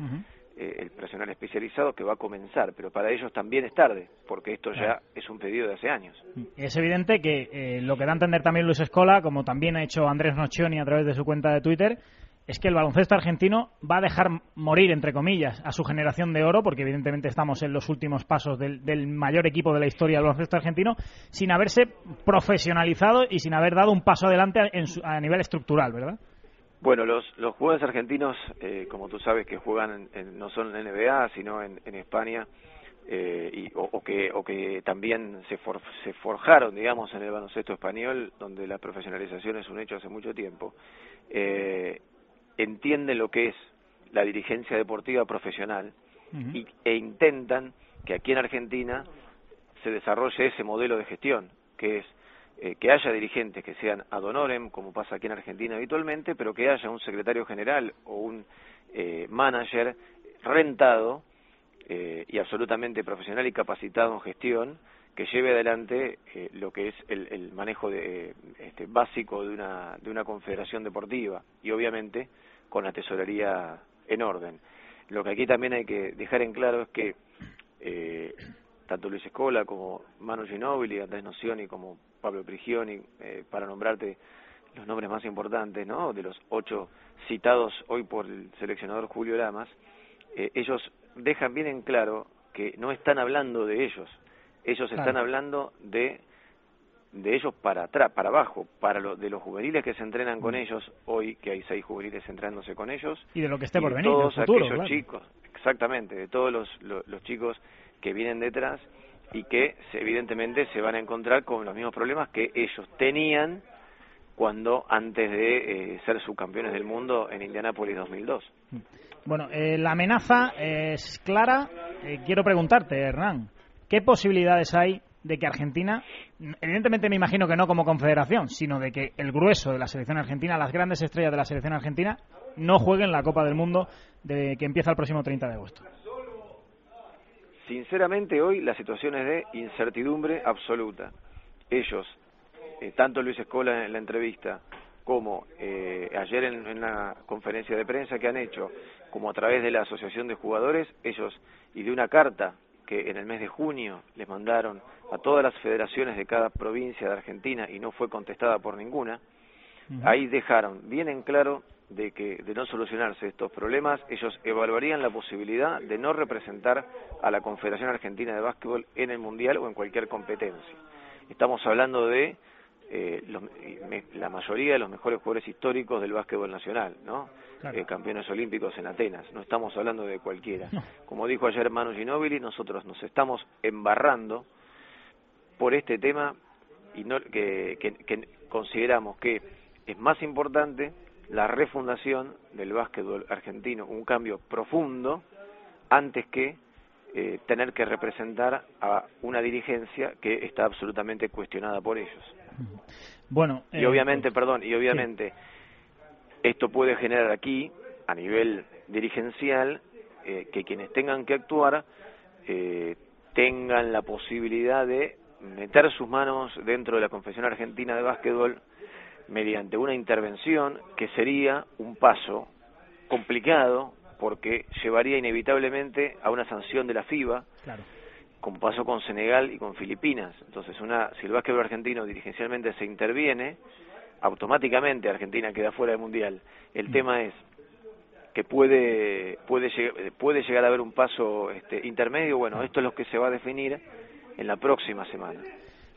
eh, el personal especializado que va a comenzar, pero para ellos también es tarde, porque esto ya es un pedido de hace años. Es evidente que eh, lo que da a entender también Luis Escola, como también ha hecho Andrés Nocioni a través de su cuenta de Twitter, es que el baloncesto argentino va a dejar morir, entre comillas, a su generación de oro, porque evidentemente estamos en los últimos pasos del, mayor equipo de la historia del baloncesto argentino, sin haberse profesionalizado y sin haber dado un paso adelante en su- a nivel estructural, ¿verdad? Bueno, los, los jugadores argentinos, eh, como tú sabes, que juegan en- no solo en NBA, sino en, España, eh, y, o, o que, o que también se, for- se forjaron, digamos, en el baloncesto español, donde la profesionalización es un hecho hace mucho tiempo, eh, entienden lo que es la dirigencia deportiva profesional y, e intentan que aquí en Argentina se desarrolle ese modelo de gestión, que es eh, que haya dirigentes que sean ad honorem, como pasa aquí en Argentina habitualmente, pero que haya un secretario general o un eh, manager rentado eh, y absolutamente profesional y capacitado en gestión que lleve adelante eh, lo que es el, el manejo de, este, básico de una, de una confederación deportiva y obviamente con la tesorería en orden. Lo que aquí también hay que dejar en claro es que eh, tanto Luis Escola como Manu Ginóbili, Andrés Nocioni como Pablo Prigioni, eh, para nombrarte los nombres más importantes, ¿no? De los ocho citados hoy por el seleccionador Julio Lamas, eh, ellos dejan bien en claro que no están hablando de ellos, ellos Claro. están hablando de de ellos para atrás, para abajo, para lo, de los juveniles que se entrenan con ellos hoy, que hay seis juveniles entrenándose con ellos, Y de lo que esté por venir, del todos futuro, aquellos claro. chicos, exactamente, de todos los, los, los chicos que vienen detrás y que evidentemente se van a encontrar con los mismos problemas que ellos tenían cuando antes de eh, ser subcampeones del mundo en Indianápolis 2002. Bueno, eh, la amenaza es clara. Eh, quiero preguntarte, Hernán, ¿qué posibilidades hay de que Argentina, evidentemente me imagino que no como confederación, sino de que el grueso de la selección argentina, las grandes estrellas de la selección argentina, no jueguen la Copa del Mundo de que empieza el próximo 30 de agosto? Sinceramente hoy la situación es de incertidumbre absoluta. Ellos, eh, tanto Luis Escola en la entrevista como eh, ayer en, en la conferencia de prensa que han hecho, como a través de la Asociación de Jugadores, ellos y de una carta que en el mes de junio les mandaron a todas las federaciones de cada provincia de Argentina y no fue contestada por ninguna, ahí dejaron bien en claro de que de no solucionarse estos problemas, ellos evaluarían la posibilidad de no representar a la Confederación Argentina de Básquetbol en el Mundial o en cualquier competencia. Estamos hablando de eh, los- me- la mayoría de los mejores jugadores históricos del básquetbol nacional, ¿no? Claro. Eh, campeones olímpicos en Atenas. No estamos hablando de cualquiera. Como dijo ayer Manu Ginóbili, nosotros nos estamos embarrando por este tema y no, que, que- que consideramos que es más importante la refundación del básquetbol argentino, un cambio profundo antes que eh, tener que representar a una dirigencia que está absolutamente cuestionada por ellos. Bueno, y obviamente, perdón, y obviamente esto puede generar aquí, a nivel dirigencial, eh, que quienes tengan que actuar eh, tengan la posibilidad de meter sus manos dentro de la Confederación Argentina de Básquetbol mediante una intervención que sería un paso complicado porque llevaría inevitablemente a una sanción de la FIBA, como pasó con Senegal y con Filipinas. Entonces, una, si el básquetbol argentino dirigencialmente se interviene, automáticamente Argentina queda fuera del Mundial. El mm. tema es que puede, puede, puede llegar a haber un paso este, intermedio. Bueno, esto es lo que se va a definir en la próxima semana.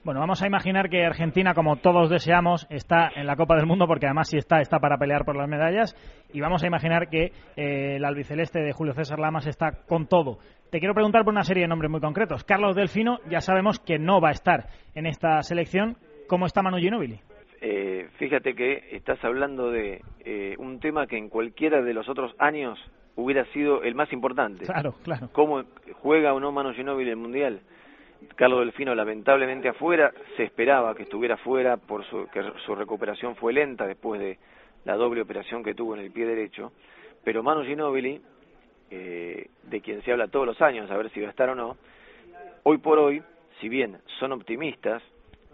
Bueno, vamos a imaginar que Argentina, como todos deseamos, está en la Copa del Mundo, porque además si está, está para pelear por las medallas. Y vamos a imaginar que eh, el albiceleste de Julio César Lamas está con todo. Te quiero preguntar por una serie de nombres muy concretos. Carlos Delfino, ya sabemos que no va a estar en esta selección. ¿Cómo está Manu Ginóbili? Eh, fíjate que estás hablando de eh, un tema que en cualquiera de los otros años hubiera sido el más importante. Claro, claro. ¿Cómo juega o no Manu Ginóbili el Mundial? Carlos Delfino lamentablemente afuera, se esperaba que estuviera afuera por su, que su recuperación fue lenta después de la doble operación que tuvo en el pie derecho, pero Manu Ginóbili, eh, de quien se habla todos los años, a ver si va a estar o no, hoy por hoy, si bien son optimistas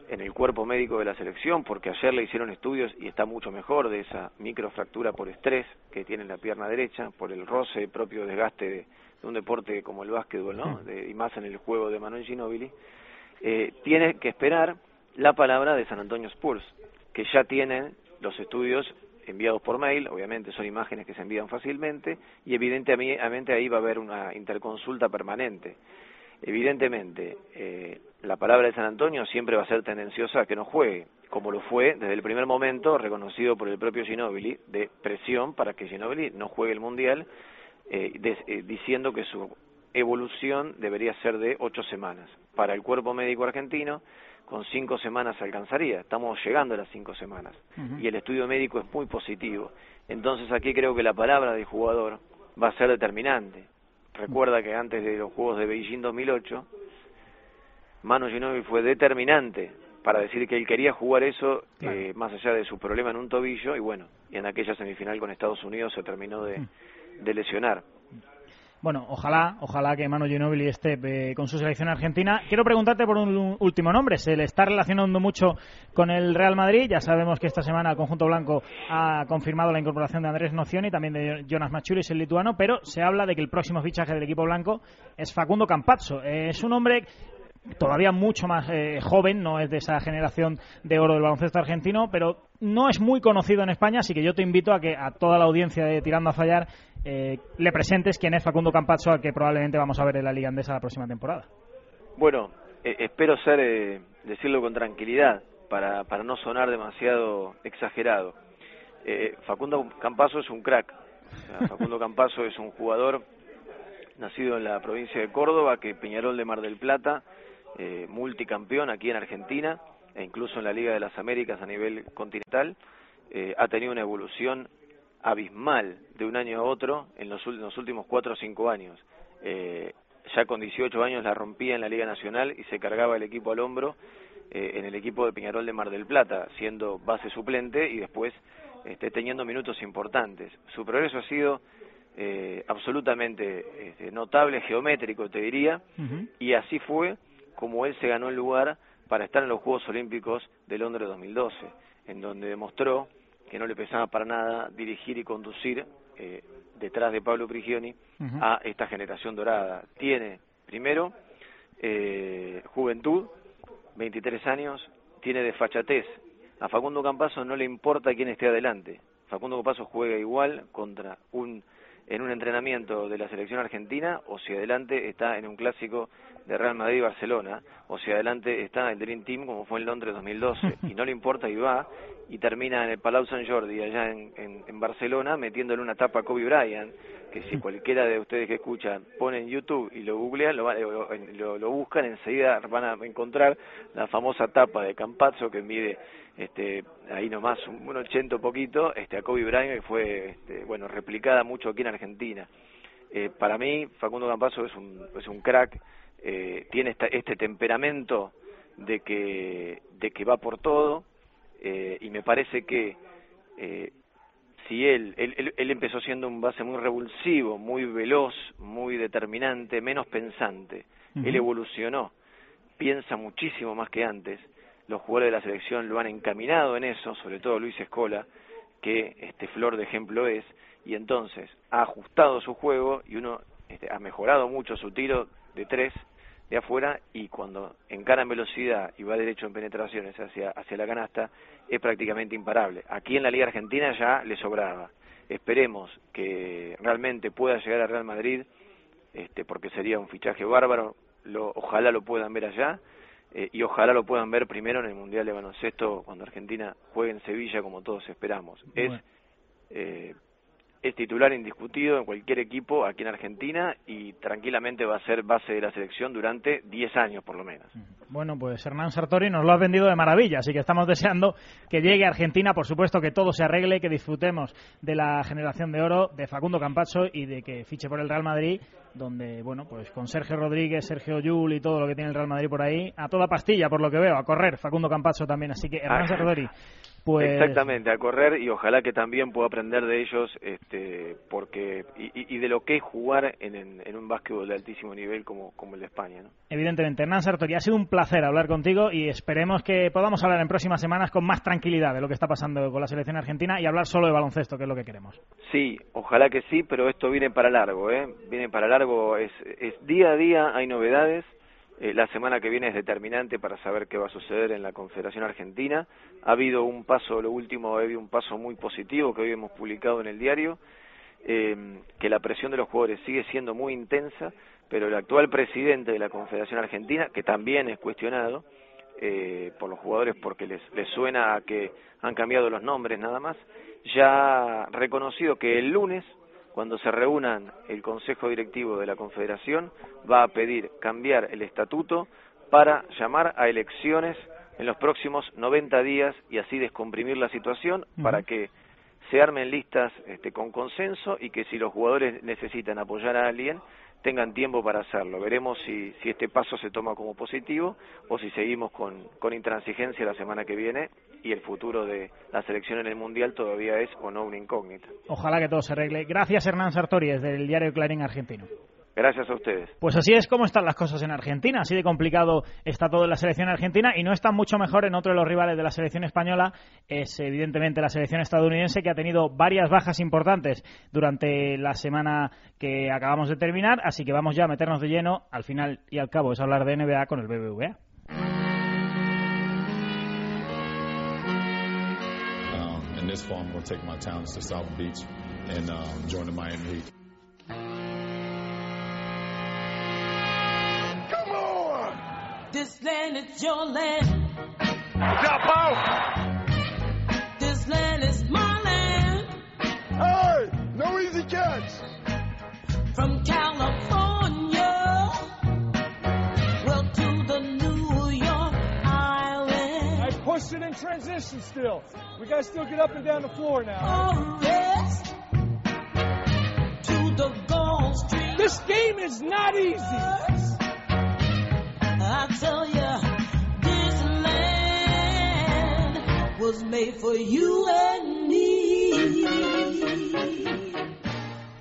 en el cuerpo médico de la selección, porque ayer le hicieron estudios y está mucho mejor de esa microfractura por estrés que tiene en la pierna derecha, por el roce propio desgaste de, de un deporte como el básquetbol, ¿no? De, y más en el juego de Manuel Ginóbili, eh, tiene que esperar la palabra de San Antonio Spurs, que ya tienen los estudios enviados por mail, obviamente son imágenes que se envían fácilmente, y evidentemente ahí va a haber una interconsulta permanente. Evidentemente, eh, la palabra de San Antonio siempre va a ser tendenciosa a que no juegue, como lo fue desde el primer momento reconocido por el propio Ginóbili, de presión para que Ginóbili no juegue el Mundial, eh, eh, diciendo que su evolución debería ser de ocho semanas. Para el cuerpo médico argentino, con cinco semanas alcanzaría. Estamos llegando a las cinco semanas. Y el estudio médico es muy positivo. Entonces aquí creo que la palabra del jugador va a ser determinante. Recuerda que antes de los Juegos de Beijing 2008, Manu Ginóbili fue determinante para decir que él quería jugar eso eh, más allá de su problema en un tobillo y bueno, y en aquella semifinal con Estados Unidos se terminó de, de lesionar. Bueno, ojalá, ojalá que Manu Ginóbili esté eh, con su selección argentina. Quiero preguntarte por un último nombre. Se le está relacionando mucho con el Real Madrid. Ya sabemos que esta semana el conjunto blanco ha confirmado la incorporación de Andrés Nocioni y también de Jonas Machuris, el lituano, pero se habla de que el próximo fichaje del equipo blanco es Facundo Campazzo. es un hombre todavía mucho más eh, joven, no es de esa generación de oro del baloncesto argentino, pero no es muy conocido en España, así que yo te invito a que a toda la audiencia de Tirando a Fallar eh, le presentes quién es Facundo Campacho, al que probablemente vamos a ver en la Liga Andesa la próxima temporada. Bueno, eh, espero ser, decirlo con tranquilidad, para, para no sonar demasiado exagerado. Facundo Campazo es un crack. Facundo Campazo es un jugador nacido en la provincia de Córdoba, que Peñarol de Mar del Plata eh, multicampeón aquí en Argentina e incluso en la Liga de las Américas a nivel continental, eh, ha tenido una evolución abismal de un año a otro en los, últimos cuatro o cinco años. Eh, ya con 18 años la rompía en la Liga Nacional y se cargaba el equipo al hombro eh, en el equipo de Peñarol de Mar del Plata, siendo base suplente y después este, teniendo minutos importantes. Su progreso ha sido eh, absolutamente este, notable, geométrico, te diría, y así fue como él se ganó el lugar para estar en los Juegos Olímpicos de Londres 2012, en donde demostró que no le pesaba para nada dirigir y conducir eh, detrás de Pablo Prigioni a esta generación dorada. Tiene, primero, eh, juventud, 23 años, tiene desfachatez. A Facundo Campazo no le importa quién esté adelante. Facundo Campazo juega igual contra un en un entrenamiento de la selección argentina o si adelante está en un clásico de Real Madrid y Barcelona o si adelante está el Dream Team como fue en Londres 2012 y no le importa y va y termina en el Palau Sant Jordi allá en, en, Barcelona metiéndole una tapa a Kobe Bryant que si cualquiera de ustedes que escuchan pone en YouTube y lo googlean, lo, lo, lo buscan, enseguida van a encontrar la famosa tapa de Campazzo que mide este, ahí nomás un, un 80 poquito, este, a Kobe Bryant que fue, este, bueno, replicada mucho aquí en Argentina. Eh, para mí, Facundo Campazzo es un, es un crack, eh, tiene esta, este temperamento de que, de que va por todo eh, y me parece que eh, si él, él, él, empezó siendo un base muy revulsivo, muy veloz, muy determinante, menos pensante, él evolucionó, piensa muchísimo más que antes, los jugadores de la selección lo han encaminado en eso, sobre todo Luis Escola, que este flor de ejemplo es, y entonces ha ajustado su juego y uno este, ha mejorado mucho su tiro de tres de afuera y cuando encara en velocidad y va derecho en penetraciones hacia, hacia la canasta es prácticamente imparable. Aquí en la Liga Argentina ya le sobraba. Esperemos que realmente pueda llegar a Real Madrid, este, porque sería un fichaje bárbaro. Lo, ojalá lo puedan ver allá eh, y ojalá lo puedan ver primero en el Mundial de Baloncesto cuando Argentina juegue en Sevilla como todos esperamos. Es eh, es titular indiscutido en cualquier equipo aquí en Argentina y tranquilamente va a ser base de la selección durante 10 años por lo menos. Bueno, pues Hernán Sartori nos lo ha vendido de maravilla, así que estamos deseando que llegue a Argentina, por supuesto que todo se arregle, que disfrutemos de la generación de oro de Facundo Campacho y de que fiche por el Real Madrid, donde, bueno, pues con Sergio Rodríguez, Sergio Yul y todo lo que tiene el Real Madrid por ahí, a toda pastilla, por lo que veo, a correr Facundo Campacho también, así que Hernán. Sartori pues... Exactamente, a correr y ojalá que también pueda aprender de ellos, este, porque y, de lo que es jugar en, un básquetbol de altísimo nivel como, como el de España. ¿no? Evidentemente, Hernán Sartori, ha sido un placer hablar contigo y esperemos que podamos hablar en próximas semanas con más tranquilidad de lo que está pasando con la selección argentina y hablar solo de baloncesto, que es lo que queremos. Sí, ojalá que sí, pero esto viene para largo, ¿eh? Viene para largo, es, es día a día hay novedades eh, la semana que viene es determinante para saber qué va a suceder en la Confederación Argentina. Ha habido un paso, lo último, ha habido un paso muy positivo que hoy hemos publicado en el diario, eh, que la presión de los jugadores sigue siendo muy intensa, pero el actual presidente de la Confederación Argentina, que también es cuestionado eh, por los jugadores porque les, les suena a que han cambiado los nombres nada más, ya ha reconocido que el lunes cuando se reúnan el Consejo Directivo de la Confederación, va a pedir cambiar el estatuto para llamar a elecciones en los próximos 90 días y así descomprimir la situación para que se armen listas este, con consenso y que si los jugadores necesitan apoyar a alguien, tengan tiempo para hacerlo. Veremos si, si este paso se toma como positivo o si seguimos con, con intransigencia la semana que viene y el futuro de la selección en el Mundial todavía es o no una incógnita. Ojalá que todo se arregle. Gracias Hernán Sartori, desde el diario Clarín Argentino. Gracias a ustedes. Pues así es como están las cosas en Argentina. Así de complicado está todo en la selección argentina y no está mucho mejor en otro de los rivales de la selección española. Es evidentemente la selección estadounidense que ha tenido varias bajas importantes durante la semana que acabamos de terminar. Así que vamos ya a meternos de lleno. Al final y al cabo es hablar de NBA con el BBVA. Um, this fall, I'm take my talents to South Beach and um, join the Miami Heat. This land is your land. Up, Bo? This land is my land. Hey, no easy catch. From California, well to the New York Island. I push it in transition still. We gotta still get up and down the floor now. Oh, Forest to the Gulf Street. This game is not easy.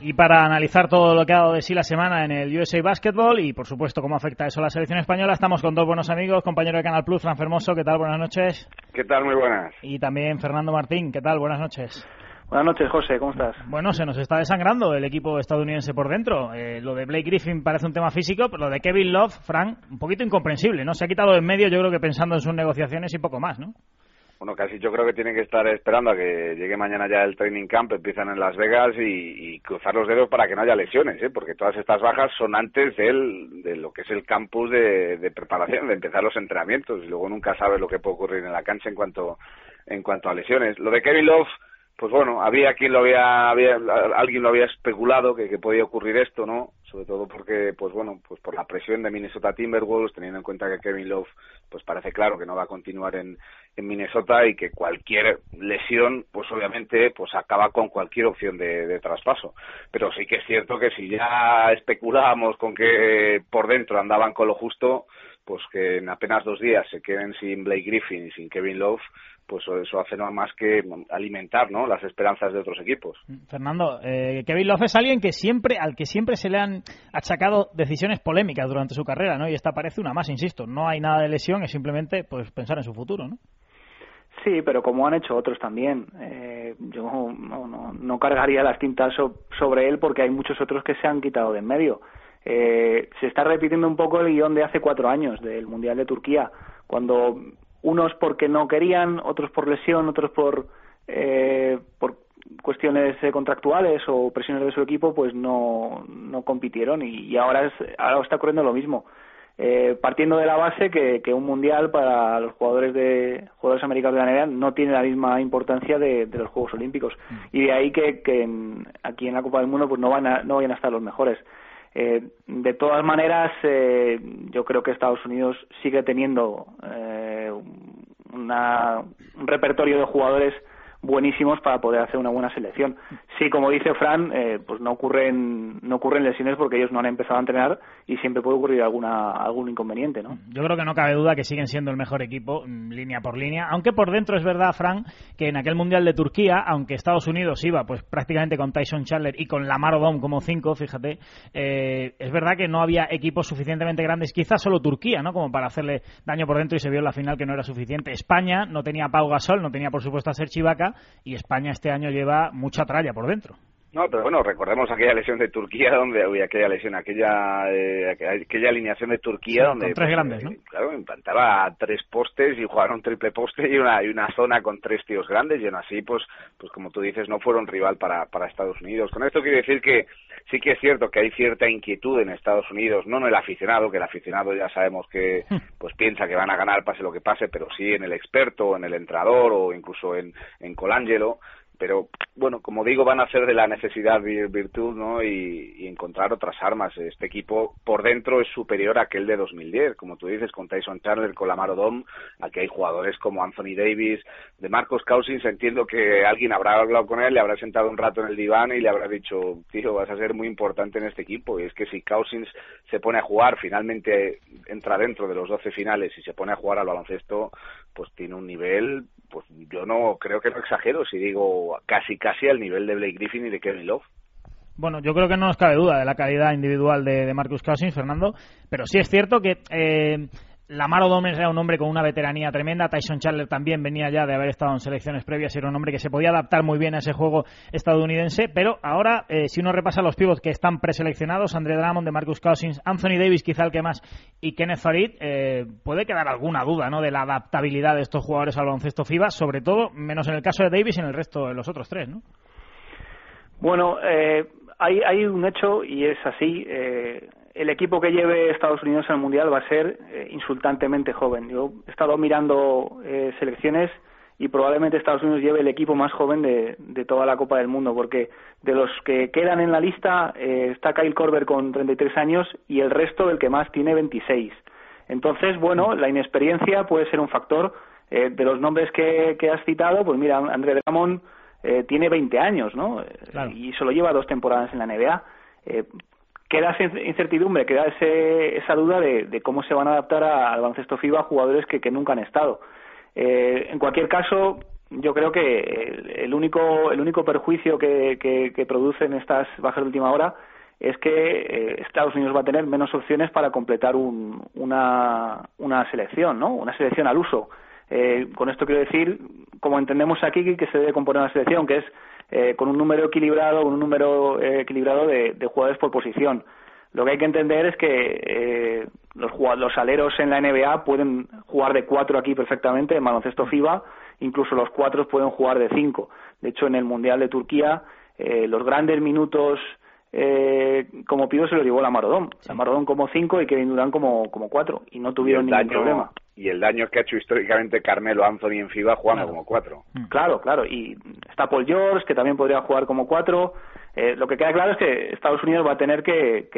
Y para analizar todo lo que ha dado de sí la semana en el USA Basketball y, por supuesto, cómo afecta eso a la selección española, estamos con dos buenos amigos, compañero de Canal Plus, Fran Fermoso, ¿qué tal? Buenas noches. ¿Qué tal? Muy buenas. Y también Fernando Martín, ¿qué tal? Buenas noches. Buenas noches, José, ¿cómo estás? Bueno, se nos está desangrando el equipo estadounidense por dentro. Eh, lo de Blake Griffin parece un tema físico, pero lo de Kevin Love, Frank, un poquito incomprensible, ¿no? Se ha quitado en medio, yo creo que pensando en sus negociaciones y poco más, ¿no? Bueno, casi yo creo que tienen que estar esperando a que llegue mañana ya el training camp, empiezan en Las Vegas y, cruzar los dedos para que no haya lesiones, ¿eh? porque todas estas bajas son antes del, de lo que es el campus de, de preparación, de empezar los entrenamientos, y luego nunca sabes lo que puede ocurrir en la cancha en cuanto, en cuanto a lesiones. Lo de Kevin Love pues bueno, había quien lo había, había alguien lo había especulado que, que, podía ocurrir esto, ¿no? Sobre todo porque, pues bueno, pues por la presión de Minnesota Timberwolves, teniendo en cuenta que Kevin Love, pues parece claro que no va a continuar en, Minnesota y que cualquier lesión, pues obviamente, pues acaba con cualquier opción de, de traspaso. Pero sí que es cierto que si ya especulábamos con que por dentro andaban con lo justo, pues que en apenas dos días se queden sin Blake Griffin y sin Kevin Love, pues eso hace nada más que alimentar ¿no? las esperanzas de otros equipos. Fernando, eh, Kevin Love es alguien que siempre, al que siempre se le han achacado decisiones polémicas durante su carrera, ¿no? Y esta parece una más, insisto, no hay nada de lesión, es simplemente pues pensar en su futuro, ¿no? Sí, pero como han hecho otros también. Eh, yo no, no, no, cargaría las tintas sobre él porque hay muchos otros que se han quitado de en medio. Eh, se está repitiendo un poco el guion de hace cuatro años del Mundial de Turquía, cuando unos porque no querían, otros por lesión, otros por, eh, por cuestiones contractuales o presiones de su equipo, pues no, no compitieron y, ahora, es, ahora está ocurriendo lo mismo. Eh, partiendo de la base que, que, un mundial para los jugadores de jugadores americanos de la NBA no tiene la misma importancia de, de los Juegos Olímpicos mm. y de ahí que, que aquí en la Copa del Mundo pues no van a, no vayan a estar los mejores eh, de todas maneras, eh, yo creo que Estados Unidos sigue teniendo eh, una, un repertorio de jugadores buenísimos para poder hacer una buena selección. Sí, como dice Fran, eh, pues no ocurren no ocurren lesiones porque ellos no han empezado a entrenar y siempre puede ocurrir alguna algún inconveniente, ¿no? Yo creo que no cabe duda que siguen siendo el mejor equipo mm, línea por línea, aunque por dentro es verdad, Fran, que en aquel mundial de Turquía, aunque Estados Unidos iba pues prácticamente con Tyson Chandler y con Lamar Odom como cinco, fíjate, eh, es verdad que no había equipos suficientemente grandes, quizás solo Turquía, ¿no? Como para hacerle daño por dentro y se vio en la final que no era suficiente. España no tenía Pau Gasol, no tenía por supuesto a Sergi Ibaka y España este año lleva mucha tralla por dentro. No, pero bueno, recordemos aquella lesión de Turquía donde había aquella lesión, aquella eh, aquella alineación de Turquía donde con tres pues, grandes, ¿no? claro, implantaba tres postes y jugaron triple poste y una y una zona con tres tíos grandes y aún así pues pues como tú dices no fueron rival para para Estados Unidos. Con esto quiero decir que sí que es cierto que hay cierta inquietud en Estados Unidos, no en el aficionado, que el aficionado ya sabemos que pues piensa que van a ganar pase lo que pase, pero sí en el experto, en el entrenador o incluso en en Colangelo pero bueno, como digo, van a hacer de la necesidad virtud, ¿no? Y, encontrar otras armas. Este equipo por dentro es superior a aquel de 2010, como tú dices, con Tyson Chandler, con Lamar Odom. Aquí hay jugadores como Anthony Davis, de Marcos Cousins. Entiendo que alguien habrá hablado con él, le habrá sentado un rato en el diván y le habrá dicho, tío, vas a ser muy importante en este equipo. Y es que si Cousins se pone a jugar, finalmente entra dentro de los 12 finales y se pone a jugar al baloncesto, pues tiene un nivel pues yo no creo que no exagero si digo casi casi al nivel de Blake Griffin y de Kevin Love. Bueno, yo creo que no nos cabe duda de la calidad individual de, Marcus Cousins, Fernando, pero sí es cierto que eh, Lamar Odomes era un hombre con una veteranía tremenda. Tyson Chandler también venía ya de haber estado en selecciones previas era un hombre que se podía adaptar muy bien a ese juego estadounidense. Pero ahora, eh, si uno repasa los pivots que están preseleccionados, André Drummond, de Marcus Cousins, Anthony Davis, quizá el que más, y Kenneth Farid, eh, puede quedar alguna duda ¿no? de la adaptabilidad de estos jugadores al baloncesto FIBA, sobre todo, menos en el caso de Davis y en el resto de los otros tres, ¿no? Bueno, eh, hay, hay un hecho y es así el equipo que lleve Estados Unidos al Mundial va a ser eh, insultantemente joven. Yo he estado mirando eh, selecciones y probablemente Estados Unidos lleve el equipo más joven de, toda la Copa del Mundo, porque de los que quedan en la lista eh, está Kyle Korver con 33 años y el resto el que más tiene 26. Entonces, bueno, la inexperiencia puede ser un factor. de los nombres que, has citado, pues mira, André Drummond tiene 20 años, ¿no? Y solo lleva dos temporadas en la NBA queda esa incertidumbre, queda ese, esa duda de, cómo se van a adaptar al baloncesto FIBA jugadores que, nunca han estado. Eh, en cualquier caso, yo creo que el, único, el único perjuicio que, que, producen estas bajas de última hora es que eh, Estados Unidos va a tener menos opciones para completar una, una selección, ¿no? Una selección al uso. Eh, con esto quiero decir, como entendemos aquí, que se debe componer una selección, que es eh, con un número equilibrado, un número eh, equilibrado de, jugadores por posición. Lo que hay que entender es que eh, los, los aleros en la NBA pueden jugar de cuatro aquí perfectamente, en baloncesto FIBA, incluso los cuatro pueden jugar de cinco. De hecho, en el Mundial de Turquía, los grandes minutos como pido se los llevó la Marodón. La Marodón como cinco y Kevin Durant como, como cuatro, y no tuvieron ningún problema y el daño que ha hecho históricamente Carmelo Anthony en FIBA jugando como cuatro. Mm. Claro, claro. Y está Paul George, que también podría jugar como cuatro. Eh, lo que queda claro es que Estados Unidos va a tener que,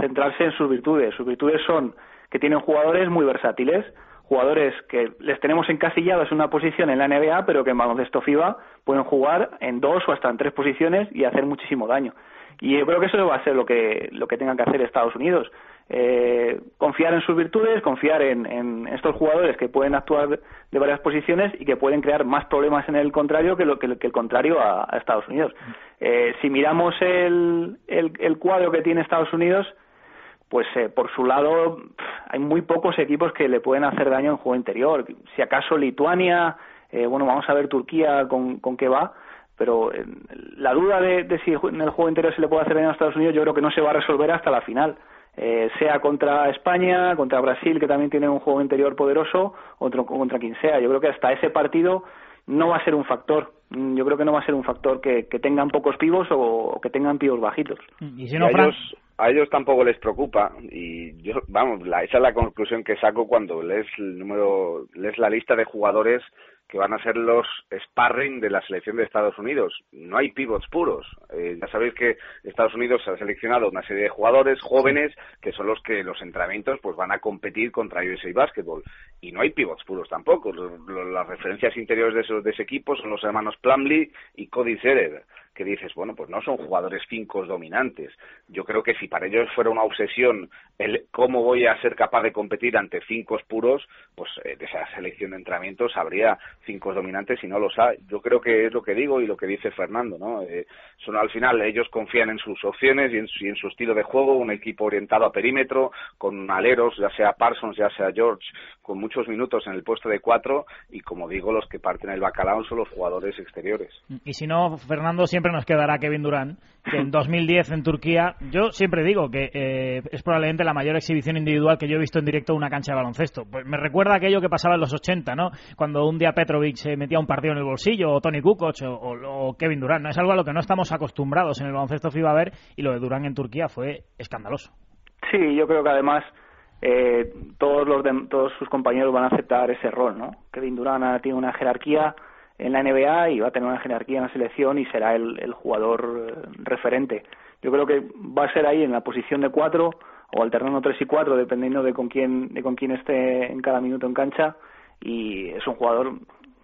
centrarse en sus virtudes. Sus virtudes son que tienen jugadores muy versátiles, jugadores que les tenemos encasillados en una posición en la NBA, pero que en baloncesto FIBA pueden jugar en dos o hasta en tres posiciones y hacer muchísimo daño. Y yo creo que eso va a ser lo que, lo que tengan que hacer Estados Unidos. Eh, confiar en sus virtudes, confiar en, estos jugadores que pueden actuar de varias posiciones y que pueden crear más problemas en el contrario que, lo, que, el contrario a, Estados Unidos. Eh, si miramos el, el, cuadro que tiene Estados Unidos, pues eh, por su lado hay muy pocos equipos que le pueden hacer daño en juego interior. Si acaso Lituania, bueno, vamos a ver Turquía con, con qué va, pero la duda de, de, si en el juego interior se le puede hacer daño a Estados Unidos yo creo que no se va a resolver hasta la final. Eh, sea contra España, contra Brasil, que también tiene un juego interior poderoso, o contra quien sea. Yo creo que hasta ese partido no va a ser un factor. Mm, yo creo que no va a ser un factor que, tengan pocos pivos o, que tengan pivos bajitos. Y, si no, a, ellos, a ellos tampoco les preocupa. Y yo, vamos, la, esa es la conclusión que saco cuando lees el número, lees la lista de jugadores que van a ser los sparring de la selección de Estados Unidos. No hay pivots puros. Eh, ya sabéis que Estados Unidos ha seleccionado una serie de jugadores jóvenes que son los que los entrenamientos pues van a competir contra USA Basketball. Y no hay pivots puros tampoco. las referencias interiores de, esos, de ese equipo son los hermanos Plumlee y Cody Zeller que dices, bueno, pues no son jugadores fincos dominantes. Yo creo que si para ellos fuera una obsesión el cómo voy a ser capaz de competir ante fincos puros, pues eh, de esa selección de entrenamientos habría fincos dominantes y no los hay. Yo creo que es lo que digo y lo que dice Fernando, ¿no? Eh, son al final ellos confían en sus opciones y en, y en, su estilo de juego, un equipo orientado a perímetro, con aleros, ya sea Parsons, ya sea George, con muchos minutos en el puesto de cuatro y como digo, los que parten el bacalao son los jugadores exteriores. Y si no, Fernando siempre nos quedará Kevin Durant, que en 2010 en Turquía, yo siempre digo que eh, es probablemente la mayor exhibición individual que yo he visto en directo en una cancha de baloncesto. Pues me recuerda aquello que pasaba en los 80, ¿no? Cuando un día Petrovic se metía un partido en el bolsillo, o Tony Kukoc, o, Kevin Durant. ¿no? Es algo a lo que no estamos acostumbrados en el baloncesto FIBA a ver, y lo de Durant en Turquía fue escandaloso. Sí, yo creo que además eh, todos los todos sus compañeros van a aceptar ese rol, ¿no? Kevin Durant tiene una jerarquía en la NBA y va a tener una jerarquía en la selección y será el, jugador eh, referente. Yo creo que va a ser ahí en la posición de cuatro o alternando tres y cuatro dependiendo de con quién de con quién esté en cada minuto en cancha y es un jugador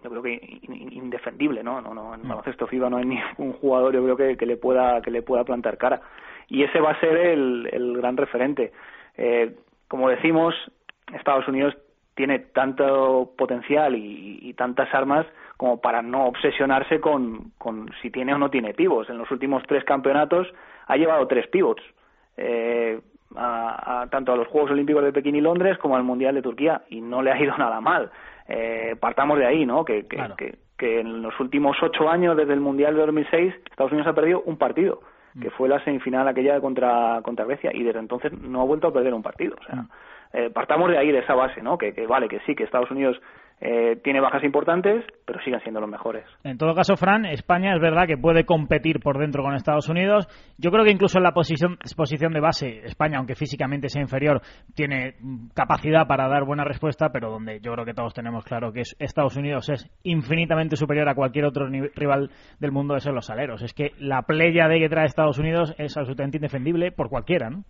yo creo que indefendible no no no en mm. baloncesto FIBA no hay ningún jugador yo creo que, que le pueda que le pueda plantar cara y ese va a ser el, el gran referente eh, como decimos Estados Unidos tiene tanto potencial y tantas armas como para no obsesionarse con, con si tiene o no tiene pivots. En los últimos tres campeonatos ha llevado tres pivots, eh, a, tanto a los Juegos Olímpicos de Pekín y Londres como al Mundial de Turquía, y no le ha ido nada mal. Eh, partamos de ahí, ¿no? Que, que, que, en los últimos ocho años, desde el Mundial de 2006, Estados Unidos ha perdido un partido, mm. que fue la semifinal aquella contra, contra Grecia, y desde entonces no ha vuelto a perder un partido. O sea, mm. eh, partamos de ahí, de esa base, ¿no? Que, que vale, que sí, que Estados Unidos eh, tiene bajas importantes, pero siguen siendo los mejores. En todo caso, Fran, España es verdad que puede competir por dentro con Estados Unidos. Yo creo que incluso en la posición, posición de base, España, aunque físicamente sea inferior, tiene capacidad para dar buena respuesta, pero donde yo creo que todos tenemos claro que Estados Unidos es infinitamente superior a cualquier otro rival del mundo, es en los aleros. Es que la playa de que trae Estados Unidos es absolutamente indefendible por cualquiera, ¿no?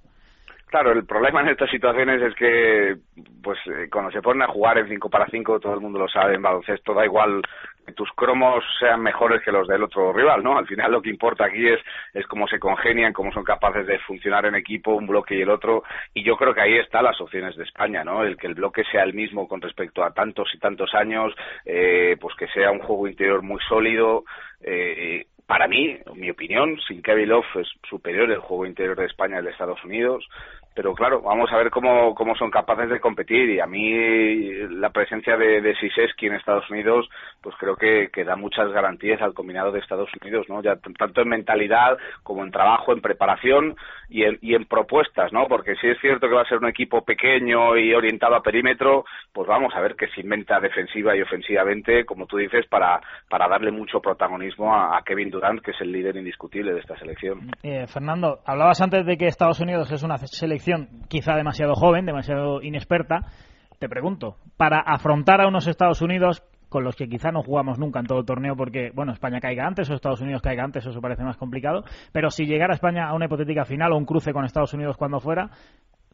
Claro, el problema en estas situaciones es que, pues, eh, cuando se ponen a jugar en 5 para 5, todo el mundo lo sabe, en baloncesto da igual que tus cromos sean mejores que los del otro rival, ¿no? Al final lo que importa aquí es, es cómo se congenian, cómo son capaces de funcionar en equipo, un bloque y el otro, y yo creo que ahí están las opciones de España, ¿no? El que el bloque sea el mismo con respecto a tantos y tantos años, eh, pues que sea un juego interior muy sólido, eh, para mí, mi opinión, sin Kevin Love es superior el juego interior de España al de Estados Unidos pero claro, vamos a ver cómo, cómo son capaces de competir y a mí la presencia de, de Siseski en Estados Unidos pues creo que, que, da muchas garantías al combinado de Estados Unidos, ¿no? Ya tanto en mentalidad como en trabajo, en preparación y en, y en propuestas, ¿no? Porque si es cierto que va a ser un equipo pequeño y orientado a perímetro, pues vamos a ver que se inventa defensiva y ofensivamente, como tú dices, para, para darle mucho protagonismo a, Kevin Durant, que es el líder indiscutible de esta selección. Eh, Fernando, hablabas antes de que Estados Unidos es una selección quizá demasiado joven, demasiado inexperta. Te pregunto, para afrontar a unos Estados Unidos con los que quizá no jugamos nunca en todo el torneo porque, bueno, España caiga antes o Estados Unidos caiga antes, eso parece más complicado, pero si llegara España a una hipotética final o un cruce con Estados Unidos cuando fuera,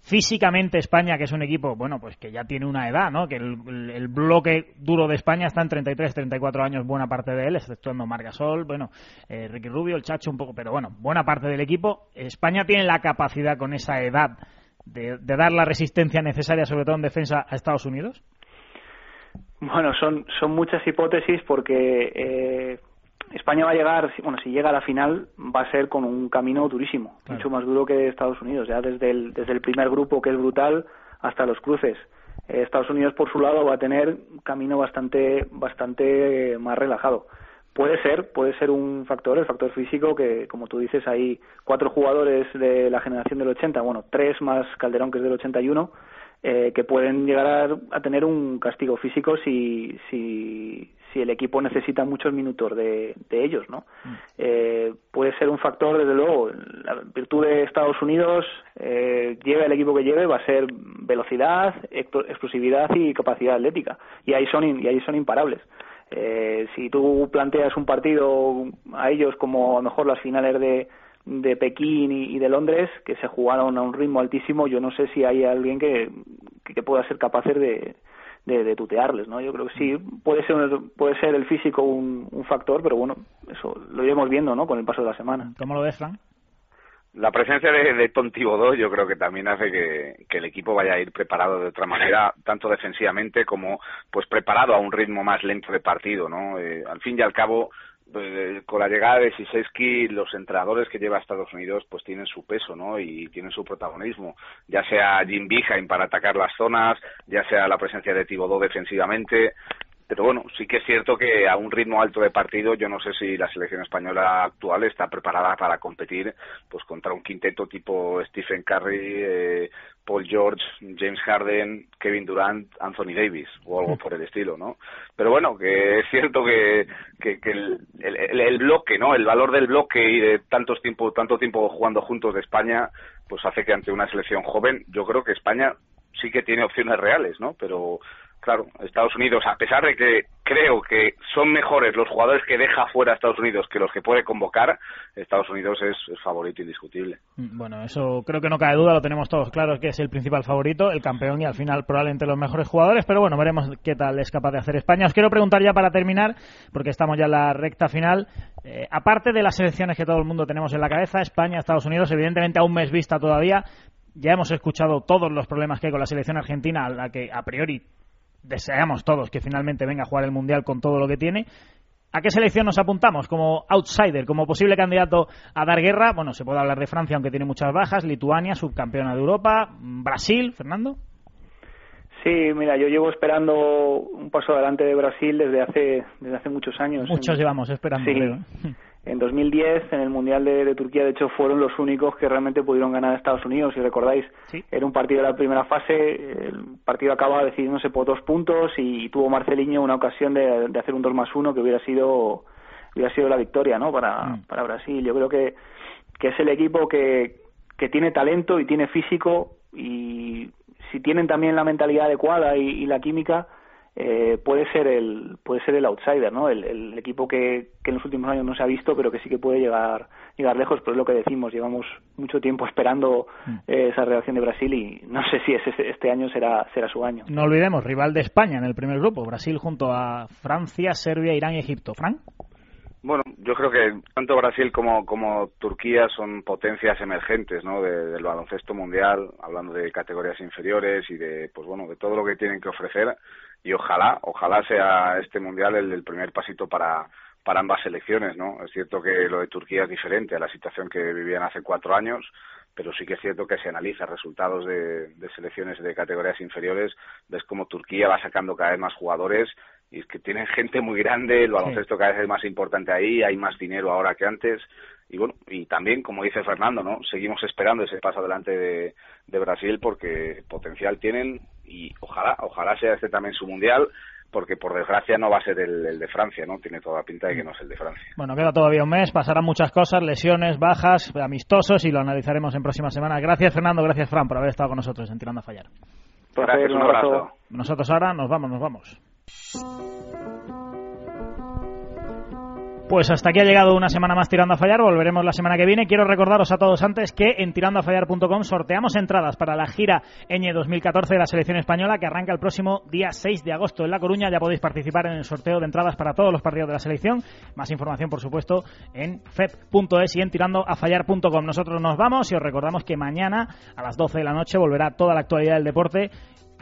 físicamente España, que es un equipo, bueno, pues que ya tiene una edad, ¿no? Que el, bloque duro de España está en 33, 34 años, buena parte de él, exceptuando Margasol, bueno, eh, Ricky Rubio, el Chacho un poco, pero bueno, buena parte del equipo. España tiene la capacidad con esa edad de, dar la resistencia necesaria, sobre todo en defensa, a Estados Unidos? Bueno, son, son muchas hipótesis porque eh, España va a llegar, bueno, si llega a la final, va a ser con un camino durísimo, mucho más duro que Estados Unidos, ya desde el, desde el primer grupo, que es brutal, hasta los cruces. Eh, Estados Unidos, por su lado, va a tener camino bastante, bastante más relajado. Puede ser, puede ser un factor, el factor físico, que como tú dices, hay cuatro jugadores de la generación del 80, bueno, tres más Calderón, que es del 81, eh, que pueden llegar a, tener un castigo físico si, si, si el equipo necesita muchos minutos de, de ellos, ¿no? Mm. Eh, puede ser un factor, desde luego, la virtud de Estados Unidos, eh, lleve el equipo que lleve, va a ser velocidad, explosividad y capacidad atlética, y ahí son, y ahí son imparables. Eh, si tú planteas un partido a ellos como a lo mejor las finales de, de Pekín y, de Londres que se jugaron a un ritmo altísimo, yo no sé si hay alguien que, que pueda ser capaz de, de, tutearles, ¿no? Yo creo que sí, puede ser, puede ser el físico un, un factor, pero bueno, eso lo iremos viendo, ¿no? Con el paso de la semana. ¿Cómo lo ves, Frank? La presencia de, de Tontibodo yo creo que también hace que, que, el equipo vaya a ir preparado de otra manera, tanto defensivamente como pues preparado a un ritmo más lento de partido, ¿no? Eh, al fin y al cabo, con la llegada de Siseski, los entrenadores que lleva a Estados Unidos pues tienen su peso, ¿no? Y tienen su protagonismo, ya sea Jim Beheim para atacar las zonas, ya sea la presencia de Tibodó defensivamente, pero bueno, sí que es cierto que a un ritmo alto de partido, yo no sé si la selección española actual está preparada para competir pues contra quinteto tipo Stephen Curry, eh, Paul George, James Harden, Kevin Durant, Anthony Davis o algo por el estilo, ¿no? Pero bueno, que es cierto que, que, el, el, bloque, ¿no? El valor del bloque y de tantos tiempo, tanto tiempo jugando juntos de España, pues hace que ante una selección joven, yo creo que España sí que tiene opciones reales, ¿no? Pero Claro, Estados Unidos, a pesar de que creo que son mejores los jugadores que deja fuera Estados Unidos que los que puede convocar, Estados Unidos es, favorito indiscutible. Mm, bueno, eso creo que no cabe duda, lo tenemos todos claros que es el principal favorito, el campeón y al final probablemente los mejores jugadores, pero bueno, veremos qué tal es capaz de hacer España. Os quiero preguntar ya para terminar, porque estamos ya en la recta final, eh, aparte de las selecciones que todo el mundo tenemos en la cabeza, España, Estados Unidos, evidentemente a un mes vista todavía, ya hemos escuchado todos los problemas que hay con la selección argentina, a la que a priori deseamos todos que finalmente venga a jugar el Mundial con todo lo que tiene. ¿A qué selección nos apuntamos como outsider, como posible candidato a dar guerra? Bueno, se puede hablar de Francia, aunque tiene muchas bajas, Lituania, subcampeona de Europa, Brasil, Fernando. Sí, mira, yo llevo esperando un paso adelante de Brasil desde hace desde hace muchos años. Muchos llevamos esperando, En 2010, en el Mundial de, Turquía, de hecho, fueron los únicos que realmente pudieron ganar a Estados Unidos, si recordáis. Era un partido de la primera fase, el partido acaba decidiéndose por dos puntos y, tuvo Marceliño una ocasión de, hacer un 2 más 1 que hubiera sido hubiera sido la victoria ¿no? para, mm. para Brasil. Yo creo que, que es el equipo que, que tiene talento y tiene físico y si tienen también la mentalidad adecuada y la química, eh, puede ser el puede ser el outsider no el, equipo que, que, en los últimos años no se ha visto pero que sí que puede llegar llegar lejos pero es lo que decimos llevamos mucho tiempo esperando mm. eh, esa reacción de Brasil y no sé si este, este año será será su año. No olvidemos rival de España en el primer grupo Brasil junto a Francia Serbia Irán y Egipto. Frank bueno, yo creo que tanto Brasil como, como Turquía son potencias emergentes ¿no? del baloncesto mundial, hablando de categorías inferiores y de, pues bueno, de todo lo que tienen que ofrecer y ojalá, ojalá sea este mundial el, el primer pasito para, para ambas selecciones, ¿no? Es cierto que lo de Turquía es diferente a la situación que vivían hace cuatro años, pero sí que es cierto que se analiza resultados de, de selecciones de categorías inferiores, ves como Turquía va sacando cada vez más jugadores y es que tienen gente muy grande, el baloncesto cada vez es más importante ahí, hay más dinero ahora que antes y bueno, y también, como dice Fernando, ¿no? Seguimos esperando ese paso adelante de, de Brasil porque potencial tienen y ojalá, ojalá sea este también su mundial porque por desgracia no va a ser el, de Francia, ¿no? Tiene toda la pinta de que no es el de Francia. Bueno, queda todavía un mes, pasarán muchas cosas, lesiones, bajas, amistosos y lo analizaremos en próximas semanas. Gracias Fernando, gracias Fran por haber estado con nosotros en Tirando a Fallar. Gracias, un abrazo. Nosotros ahora nos vamos, nos vamos. Pues hasta aquí ha llegado una semana más Tirando a Fallar. Volveremos la semana que viene. Quiero recordaros a todos antes que en tirandoafallar.com sorteamos entradas para la gira Eñe 2014 de la selección española que arranca el próximo día 6 de agosto en La Coruña. Ya podéis participar en el sorteo de entradas para todos los partidos de la selección. Más información, por supuesto, en feb.es y en tirandoafallar.com. Nosotros nos vamos y os recordamos que mañana a las 12 de la noche volverá toda la actualidad del deporte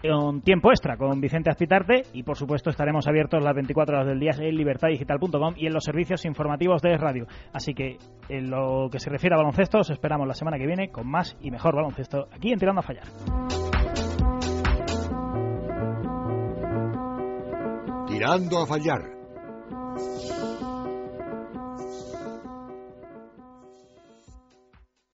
un tiempo extra con Vicente Azpitarte y por supuesto estaremos abiertos las 24 horas del día en libertadigital.com y en los servicios informativos de Radio. Así que en lo que se refiere a baloncesto os esperamos la semana que viene con más y mejor baloncesto aquí en Tirando a Fallar. Tirando a Fallar